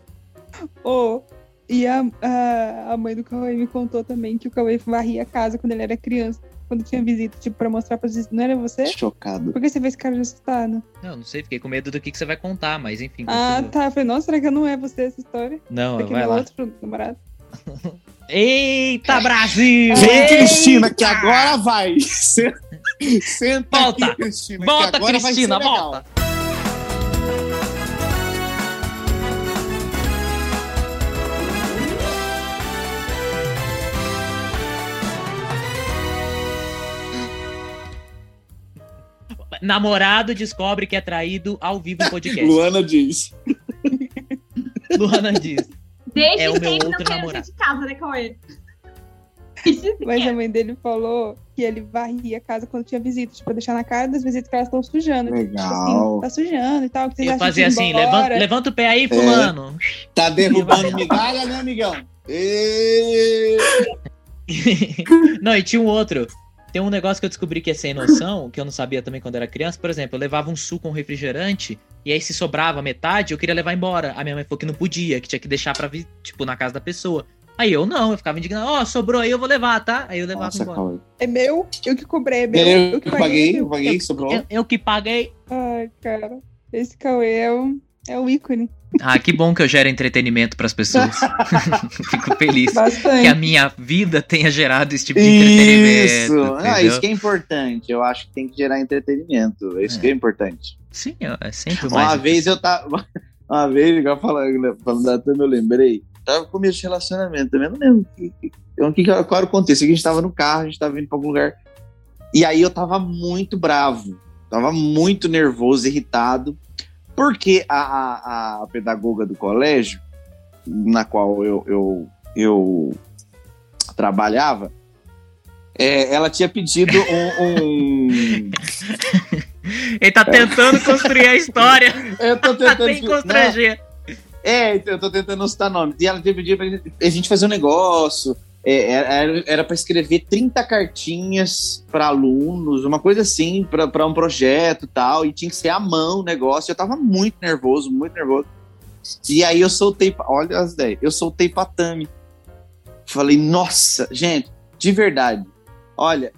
Ô, e a, a, a mãe do Cauê me contou também que o Cauê varria a casa quando ele era criança. Quando tinha visita, tipo, pra mostrar pras visitas. Não era você? Chocado. Por que você fez cara de assustado? Não, não sei, fiquei com medo do que, que você vai contar, mas enfim. Ah, continua. tá. Eu falei, nossa, será que não é você essa história? Não, Será que vai não é lá. outro namorado? Eita, Brasil! Vem, Eita! Cristina, que agora vai. Senta Volta. aqui, Cristina. Volta, Cristina, volta! Namorado descobre que é traído ao vivo em podcast. Luana diz. Luana diz. Desde É o meu sempre não outro namorado. sair de casa, né, Cauê? Mas é. a mãe dele falou que ele varria a casa quando tinha visita, tipo, deixar na cara das visitas que elas estão sujando. Tipo Legal. assim, tá sujando e tal. Que Eu fazia assim, levanta, levanta o pé aí, fulano. Tá derrubando migalha, né, amigão? Ê! Não, e tinha um outro. Tem um negócio que eu descobri que é sem noção, que eu não sabia também quando era criança. Por exemplo, eu levava um suco com um refrigerante, e aí se sobrava metade, eu queria levar embora. A minha mãe falou que não podia, que tinha que deixar pra vir, tipo, na casa da pessoa. Aí eu não, eu ficava indignado. Ó, sobrou aí, eu vou levar, tá? Aí eu levava Nossa, embora. Cauê. É meu, eu que comprei, é meu. Eu que paguei, é eu paguei, sobrou. Eu, eu que paguei. Ai, cara. Esse Cauê é um. É o ícone. Ah, que bom que eu gero entretenimento pras pessoas. Fico feliz Bastante. que a minha vida tenha gerado esse tipo de entretenimento. Isso, ah, entendeu? isso que é importante. Eu acho que tem que gerar entretenimento. Isso É. que é importante. Sim, é sempre o mais. Uma vez eu tava. Uma vez, igual falando, falando da Tami, eu lembrei. Tava com começo de relacionamento também. Eu não lembro que, que, o que, qual era o contexto. A gente tava no carro, a gente tava indo pra algum lugar. E aí eu tava muito bravo. Tava muito nervoso, irritado. Porque a, a, a pedagoga do colégio, na qual eu, eu, eu trabalhava, é, ela tinha pedido um- um Ele tá tentando construir a história eu tô tentando. sem constranger. É, então, eu tô tentando não citar nome. E ela teve pedido pra gente, a gente fazer um negócio. É, era, era pra escrever 30 cartinhas pra alunos, uma coisa assim, pra um projeto tal. E tinha que ser à mão o negócio. Eu tava muito nervoso, muito nervoso. E aí eu soltei, olha as ideias, eu soltei pra Tami. Falei, nossa, gente, de verdade, olha,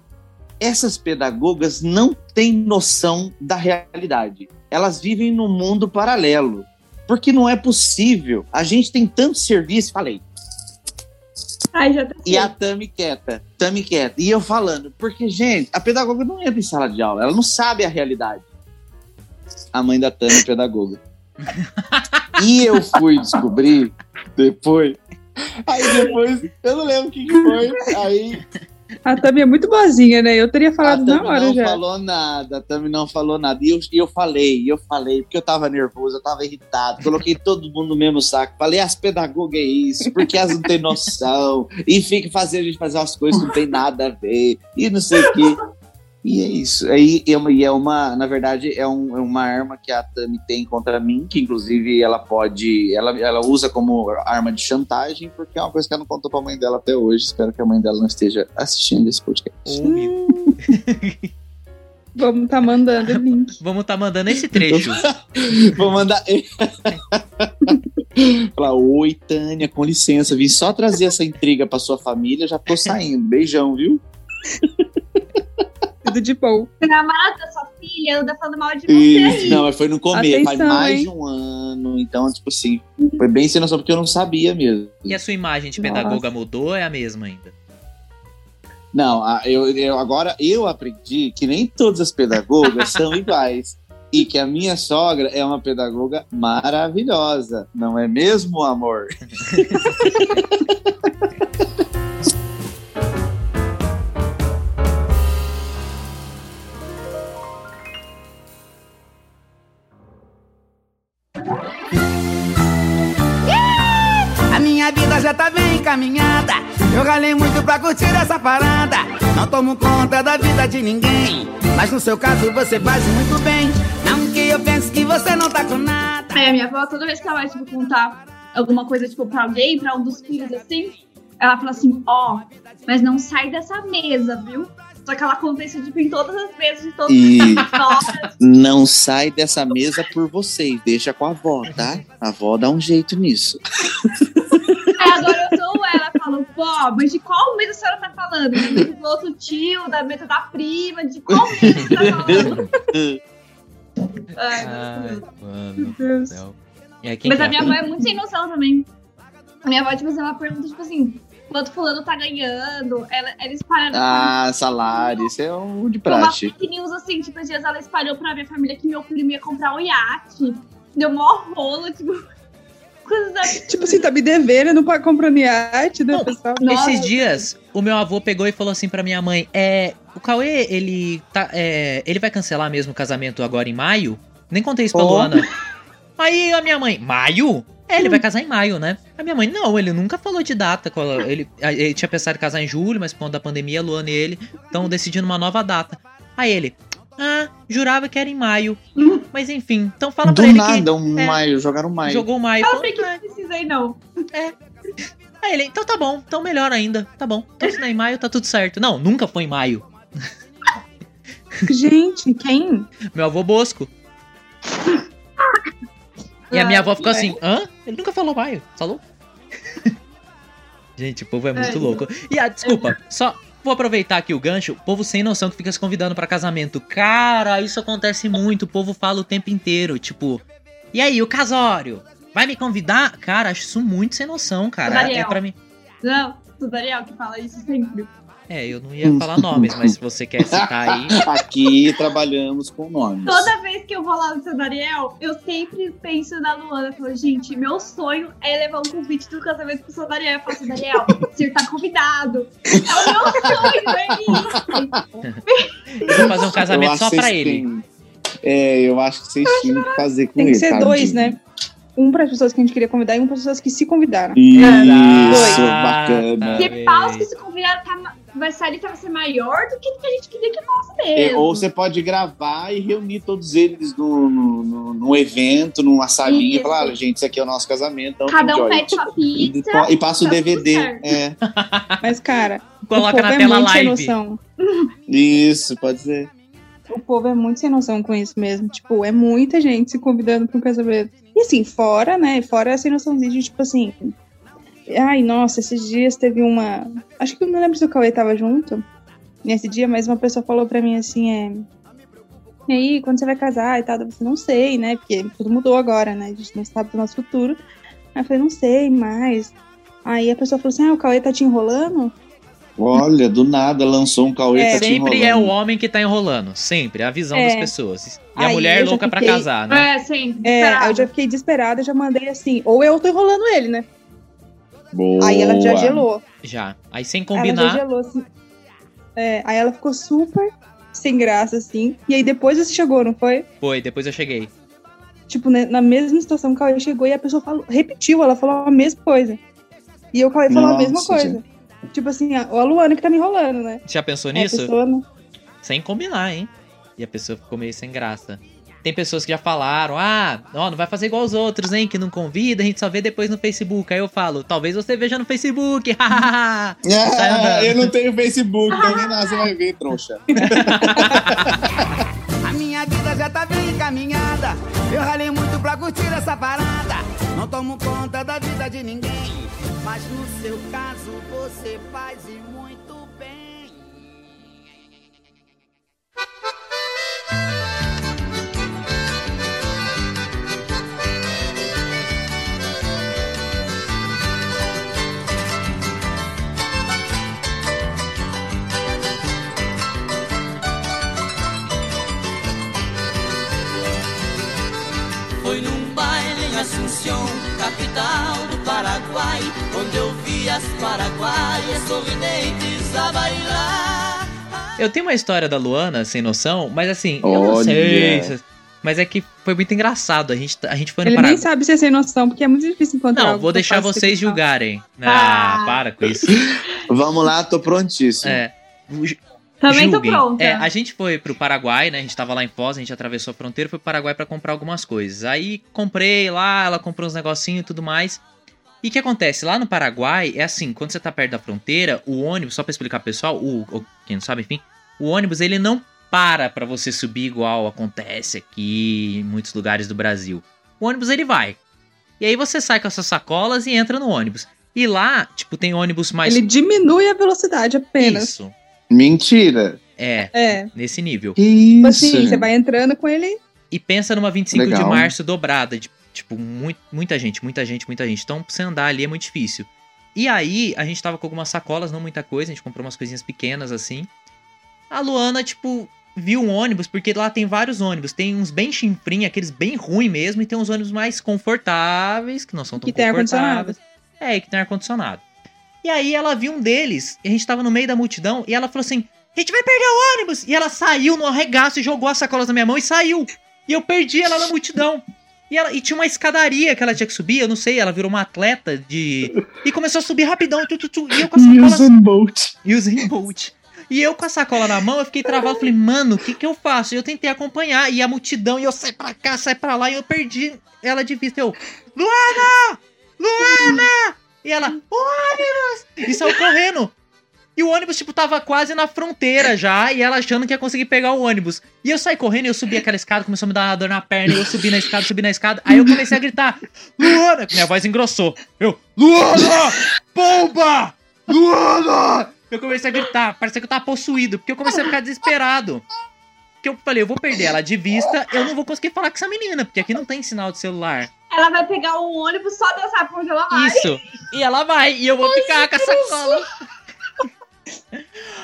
essas pedagogas não têm noção da realidade. Elas vivem num mundo paralelo. Porque não é possível. A gente tem tanto serviço. Falei. Ai, já tá E a Tami quieta. Tami quieta. E eu falando. Porque, gente, a pedagoga não entra em sala de aula. Ela não sabe a realidade. A mãe da Tami é pedagoga. e eu fui descobrir depois. Aí depois, eu não lembro o que, que foi. Aí A Tami é muito boazinha, né? Eu teria falado na hora não já. falou nada, a Tami não falou nada. E eu, e eu falei, eu falei, porque eu tava nervoso, eu tava irritado, coloquei todo mundo no mesmo saco. Falei, as pedagogas é isso, porque elas não têm noção. E fica fazendo a gente fazer umas coisas que não tem nada a ver. E não sei o quê. E é isso. Aí é uma, e é uma na verdade, é, um- é uma arma que a Tami tem contra mim, que inclusive ela pode. Ela, ela usa como arma de chantagem, porque é uma coisa que ela não contou pra mãe dela até hoje. Espero que a mãe dela não esteja assistindo esse podcast. Meu. Vamos tá mandando link. Vamos tá mandando esse trecho. Vou mandar. Falar, oi, Tânia, com licença, vim só trazer essa intriga pra sua família, já tô saindo. Beijão, viu? Tudo de bom. Da sua filha anda falando mal de você aí. Não, mas foi no começo, faz mais hein? de um ano, então, tipo assim, foi bem sem noção, porque eu não sabia mesmo. E a sua imagem de Nossa. pedagoga mudou ou é a mesma ainda? Não, eu, eu- agora eu aprendi que nem todas as pedagogas são iguais. E que a minha sogra é uma pedagoga maravilhosa, não é mesmo, amor? A minha vida já tá bem encaminhada. Eu ralei muito pra curtir essa parada. Não tomo conta da vida de ninguém. Mas no seu caso você faz muito bem. Não que eu pense que você não tá com nada. Aí a minha avó, toda vez que ela vai, tipo, contar alguma coisa, tipo, pra alguém, pra um dos filhos, assim, ela fala assim, ó, mas não sai dessa mesa, viu? Só que ela conta isso, tipo, em todas as mesas de todas E as não sai dessa mesa por vocês, deixa com a avó, tá? A avó dá um jeito nisso. Aí agora eu sou ela, falo, pô, mas de qual mesa a senhora tá falando? Da mesa do outro tio, da mesa da prima, de qual mesa você tá falando? Ai, Ai, meu Deus. mano Deus. E Mas que é a minha avó é muito sem noção também. A minha avó, tipo ela pergunta, tipo assim, quanto fulano tá ganhando? Ela, ela espalha Ah, salário, isso é um de Foi uma fake news, assim, tipo, dias ela espalhou pra minha família que meu primo ia comprar um iate. Deu mó rolo, tipo. Coisas assim. Tipo assim, tá me devendo, não pode comprar iate, né, pessoal? Nossa. Esses dias, o meu avô pegou e falou assim pra minha mãe: É. O Cauê, ele tá. É, ele vai cancelar mesmo o casamento agora em maio? Nem contei isso pra Oh. Luana. Aí a minha mãe, maio? É, ele vai casar em maio, né? A minha mãe, não, ele nunca falou de data. Ele, ele tinha pensado em casar em julho, mas por conta da pandemia, a Luana e ele estão decidindo uma nova data. Aí ele, ah, jurava que era em maio. Mas enfim, então fala pra Do ele nada, um é, maio, jogaram que maio. jogou maio. Eu Falou, sei que "Ah, não precisei, não. Aí ele, então tá bom, então melhor ainda, tá bom. Então se não é em maio, tá tudo certo. Não, nunca foi em maio. Gente, quem? Meu avô Bosco. E a minha avó ficou assim, hã? Ele nunca falou maio, falou? Gente, o povo é muito É. louco. E ah, desculpa, só vou aproveitar aqui o gancho. O povo sem noção que fica se convidando pra casamento. Cara, isso acontece muito. O povo fala o tempo inteiro. Tipo, E aí, o casório? Vai me convidar? Cara, acho isso muito sem noção, cara. Daniel. É pra mim. Não, o Daniel que fala isso sempre. É, eu não ia falar nomes, mas se você quer citar aí. Aqui trabalhamos com nomes. Toda vez que eu vou lá no seu Daniel, eu sempre penso na Luana. Eu falo, gente, meu sonho é levar um convite do casamento pro seu Daniel. Eu falo assim, Daniel, você tá convidado. É o meu sonho, é isso. Eu vou fazer um casamento só que pra ele. têm- É, eu acho que vocês tinham que fazer com Tem ele. que ser dois, né? Um para as pessoas que a gente queria convidar e um para as pessoas que se convidaram. Isso, Exato. bacana. Se paus que se convidaram tá, vai sair vai ser maior do que a gente queria que fosse É, mesmo. ou você pode gravar e reunir todos eles no, no, no- num evento, numa salinha, e Isso. falar: "Olha, gente, isso aqui é o nosso casamento. Então Cada um enjoy." pede sua E, pizza. e passa o tá DVD. É, Mas, cara, Coloca o povo na é tela muito sem live. noção. isso, pode ser. O povo é muito sem noção com isso mesmo. Tipo, é muita gente se convidando para um casamento. E assim, fora, né? Fora sem noçãozinha de, tipo assim. Ai, nossa, esses dias teve uma. Acho que eu não lembro se o Cauê tava junto nesse dia, mas uma pessoa falou pra mim assim: é. E aí, quando você vai casar e tal? Eu falei, não sei, né? Porque tudo mudou agora, né? A gente não sabe do nosso futuro. Aí eu falei, não sei mais. Aí a pessoa falou assim: ah, o Cauê tá te enrolando? Olha, do nada lançou um Cauê É, tá te Sempre é o enrolando. homem que tá enrolando. Sempre. É a visão É. das pessoas. E a Aí mulher eu já louca pra fiquei- casar, né? É, sim. É, eu já fiquei desesperada, já mandei assim, ou eu tô enrolando ele, né? Boa. Aí ela já gelou. Já. Aí sem Ela já combinar. gelou, assim. É, aí ela ficou super sem graça, assim. E aí depois você chegou, não foi? Foi, depois eu cheguei. Tipo, né, na mesma situação, o Cauê chegou e a pessoa falou, repetiu, ela falou a mesma coisa. E o Cauê falou a mesma coisa. Tipo assim, a, a Luana que tá me enrolando, né? Já pensou a nisso? pessoa não- Sem combinar, hein? E a pessoa ficou meio sem graça. Tem pessoas que já falaram, ah, ó, não vai fazer igual os outros, hein? Que não convida, a gente só vê depois no Facebook. Aí eu falo, talvez você veja no Facebook. Ah, eu não tenho Facebook, então nem nada você vai ver, trouxa. A minha vida já tá bem encaminhada. Eu ralei muito pra curtir essa parada. Não tomo conta da vida de ninguém. Mas no seu caso você faz e muito Assunção, capital do Paraguai, onde eu vi as paraguaias sorridentes a bailar. Eu tenho uma história da Luana, sem noção, mas assim, eu não Olha. sei. se- Mas é que foi muito engraçado. A gente, a gente foi no Ele nem Paraguai. sabe se é sem noção, porque é muito difícil encontrar. Não, algo vou deixar vocês julgarem. Ah, Ah. para com isso. Vamos lá, tô prontíssimo. É. Também tô Julguem. pronta. É, a gente foi pro Paraguai, né? A gente tava lá em Foz, a gente atravessou a fronteira, foi pro Paraguai pra comprar algumas coisas. Aí comprei lá, ela comprou uns negocinhos e tudo mais. E o que acontece? Lá no Paraguai, é assim, quando você tá perto da fronteira, o ônibus, só pra explicar pro pessoal, o, o- quem não sabe, enfim, o ônibus ele não para pra você subir igual acontece aqui em muitos lugares do Brasil. O ônibus ele vai. E aí você sai com as suas sacolas e entra no ônibus. E lá, tipo, tem ônibus mais. Ele diminui a velocidade apenas. Isso. Mentira. É, É. nesse nível. Que Tipo isso? assim, você vai entrando com ele. E pensa numa 25 de Legal. março dobrada. de- tipo, muito, muita gente, muita gente, muita gente. Então, pra você andar ali é muito difícil. E aí, a gente tava com algumas sacolas, não muita coisa. A gente comprou umas coisinhas pequenas assim. A Luana, tipo, viu um ônibus, porque lá tem vários ônibus. Tem uns bem chinfrim, aqueles bem ruim mesmo. E tem uns ônibus mais confortáveis, que não são tão Que tem confortáveis. É, e que tem ar-condicionado. E aí ela viu um deles, e a gente tava no meio da multidão, e ela falou assim: a gente vai perder o ônibus! E ela saiu no arregaço e jogou as sacolas na minha mão e saiu. E eu perdi ela na multidão. E, ela, e tinha uma escadaria que ela tinha que subir, eu não sei, ela virou uma atleta de. E começou a subir rapidão, tu, tu, tu, e eu com a sacola. Bolt. Usain Bolt. E eu com a sacola na mão, eu fiquei travado, falei, mano, o que que eu faço? E eu tentei acompanhar, e a multidão, e eu saí pra cá, saí pra lá, e eu perdi ela de vista. Eu, Luana! Luana! E ela, ônibus! E saiu correndo. E o ônibus, tipo, tava quase na fronteira já, e ela achando que ia conseguir pegar o ônibus. E eu saí correndo, eu subi aquela escada, começou a me dar uma dor na perna, eu subi na escada, subi na escada. Aí eu comecei a gritar, Luana! Minha voz engrossou. Eu, Luana! Pomba! Luana! Eu comecei a gritar, parecia que eu tava possuído, porque eu comecei a ficar desesperado. que eu falei, eu vou perder ela de vista, eu não vou conseguir falar com essa menina, porque aqui não tem sinal de celular. Ela vai pegar um ônibus só dançar pra onde ela vai. Isso. E ela vai, e eu vou ficar com a sacola.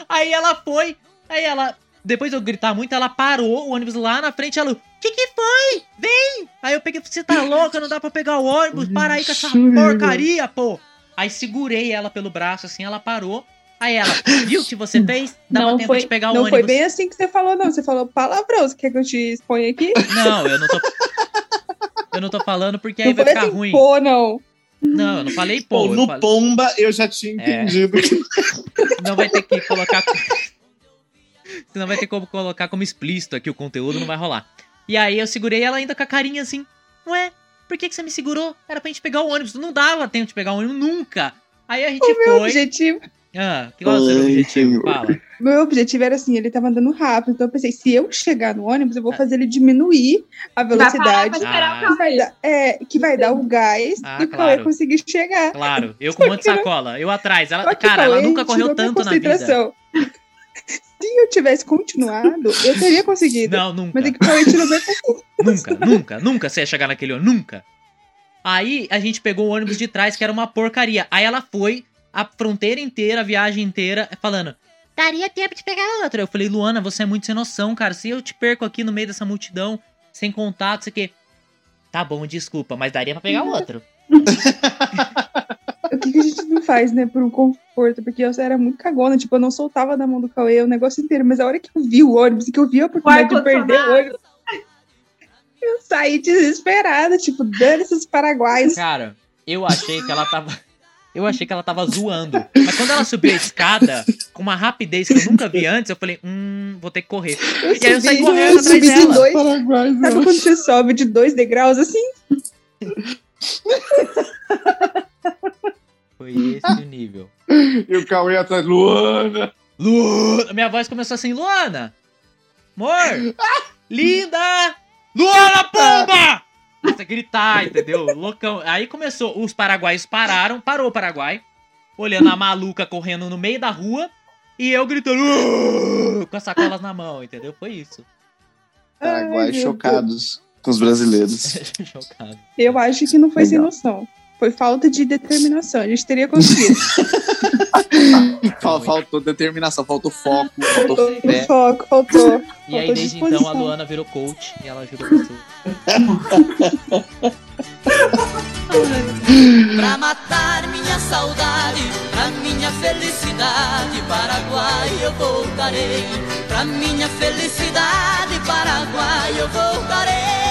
Aí ela foi, aí ela. Depois de eu gritar muito, ela parou o ônibus lá na frente. Ela, que que foi? Vem! Aí eu peguei, você tá louca? Não dá pra pegar o ônibus? Para aí com essa porcaria, pô! Aí segurei ela pelo braço, assim, ela parou. Aí ela, viu o que você fez? Dava não tempo foi, de pegar o não ônibus. foi bem assim que você falou, não. Você falou palavrão. Você quer que eu te exponha aqui? Não, eu não tô. Eu não tô falando porque aí não vai ficar assim, ruim. pô, não. Não, eu não falei pô. Pô, eu no falei- Pomba eu já tinha entendido. Não vai ter que colocar. Senão vai ter como colocar como explícito aqui o conteúdo, não vai rolar. E aí eu segurei ela ainda com a carinha assim. Ué, por que, que você me segurou? Era pra gente pegar o ônibus. Não dava tempo de pegar o ônibus nunca. Aí a gente O meu foi. objetivo, Ah, que qual era o objetivo? Fala. meu objetivo era assim, ele tava andando rápido. Então eu pensei, se eu chegar no ônibus, eu vou fazer ele diminuir a parar velocidade. esperar Ah. o Que carro. vai, dar, é, que vai dar o gás Ah, e claro. conseguir chegar. Claro, eu com um monte de sacola, eu atrás. Ela, cara, ela nunca correu tanto na vida. Se eu tivesse continuado, eu teria conseguido. Não, nunca. Mas é que Cauê tirou Nunca, nunca, nunca você ia chegar naquele ônibus, nunca. Aí a gente pegou o ônibus de trás, que era uma porcaria. Aí ela foi a fronteira inteira, a viagem inteira, falando: daria tempo de pegar outra. Eu falei, Luana, você é muito sem noção, cara. Se eu te perco aqui no meio dessa multidão, sem contato, isso aqui. Tá bom, desculpa, mas daria pra pegar outro. O que, que a gente não faz, né, por um conforto? Porque eu era muito cagona, tipo, eu não soltava da mão do Cauê o negócio inteiro, mas a hora que eu vi o ônibus, que eu vi a oportunidade de perder o ônibus, eu saí desesperada, tipo, dane esses paraguaios. Cara, eu achei que ela tava. Eu achei que ela tava zoando. Mas quando ela subiu a escada, com uma rapidez que eu nunca vi antes, eu falei, hum, vou ter que correr. Eu E aí eu saí correndo eu atrás subi de dela. dois. Paraguai, Sabe quando você sobe de dois degraus assim? Foi esse o nível. E o Cauê atrás, Luana. Luana! Minha voz começou assim, Luana! Amor! Linda! Luana Pomba! Começa a gritar, entendeu? Loucão. Aí começou, os paraguaios pararam, parou o Paraguai, olhando a maluca correndo no meio da rua, e eu gritando com as sacolas na mão, entendeu? Foi isso. Paraguai Ai, chocados com os brasileiros. Chocado. Eu acho que não foi sem Legal. noção. Foi falta de determinação. A gente teria conseguido. Fal- Faltou determinação, faltou foco, faltou Faltou fé. foco, faltou. E aí, desde então, a disposição. Luana virou coach e ela ajuda pessoas. Pra matar minha saudade, pra minha felicidade, Paraguai eu voltarei. Pra minha felicidade, Paraguai eu voltarei.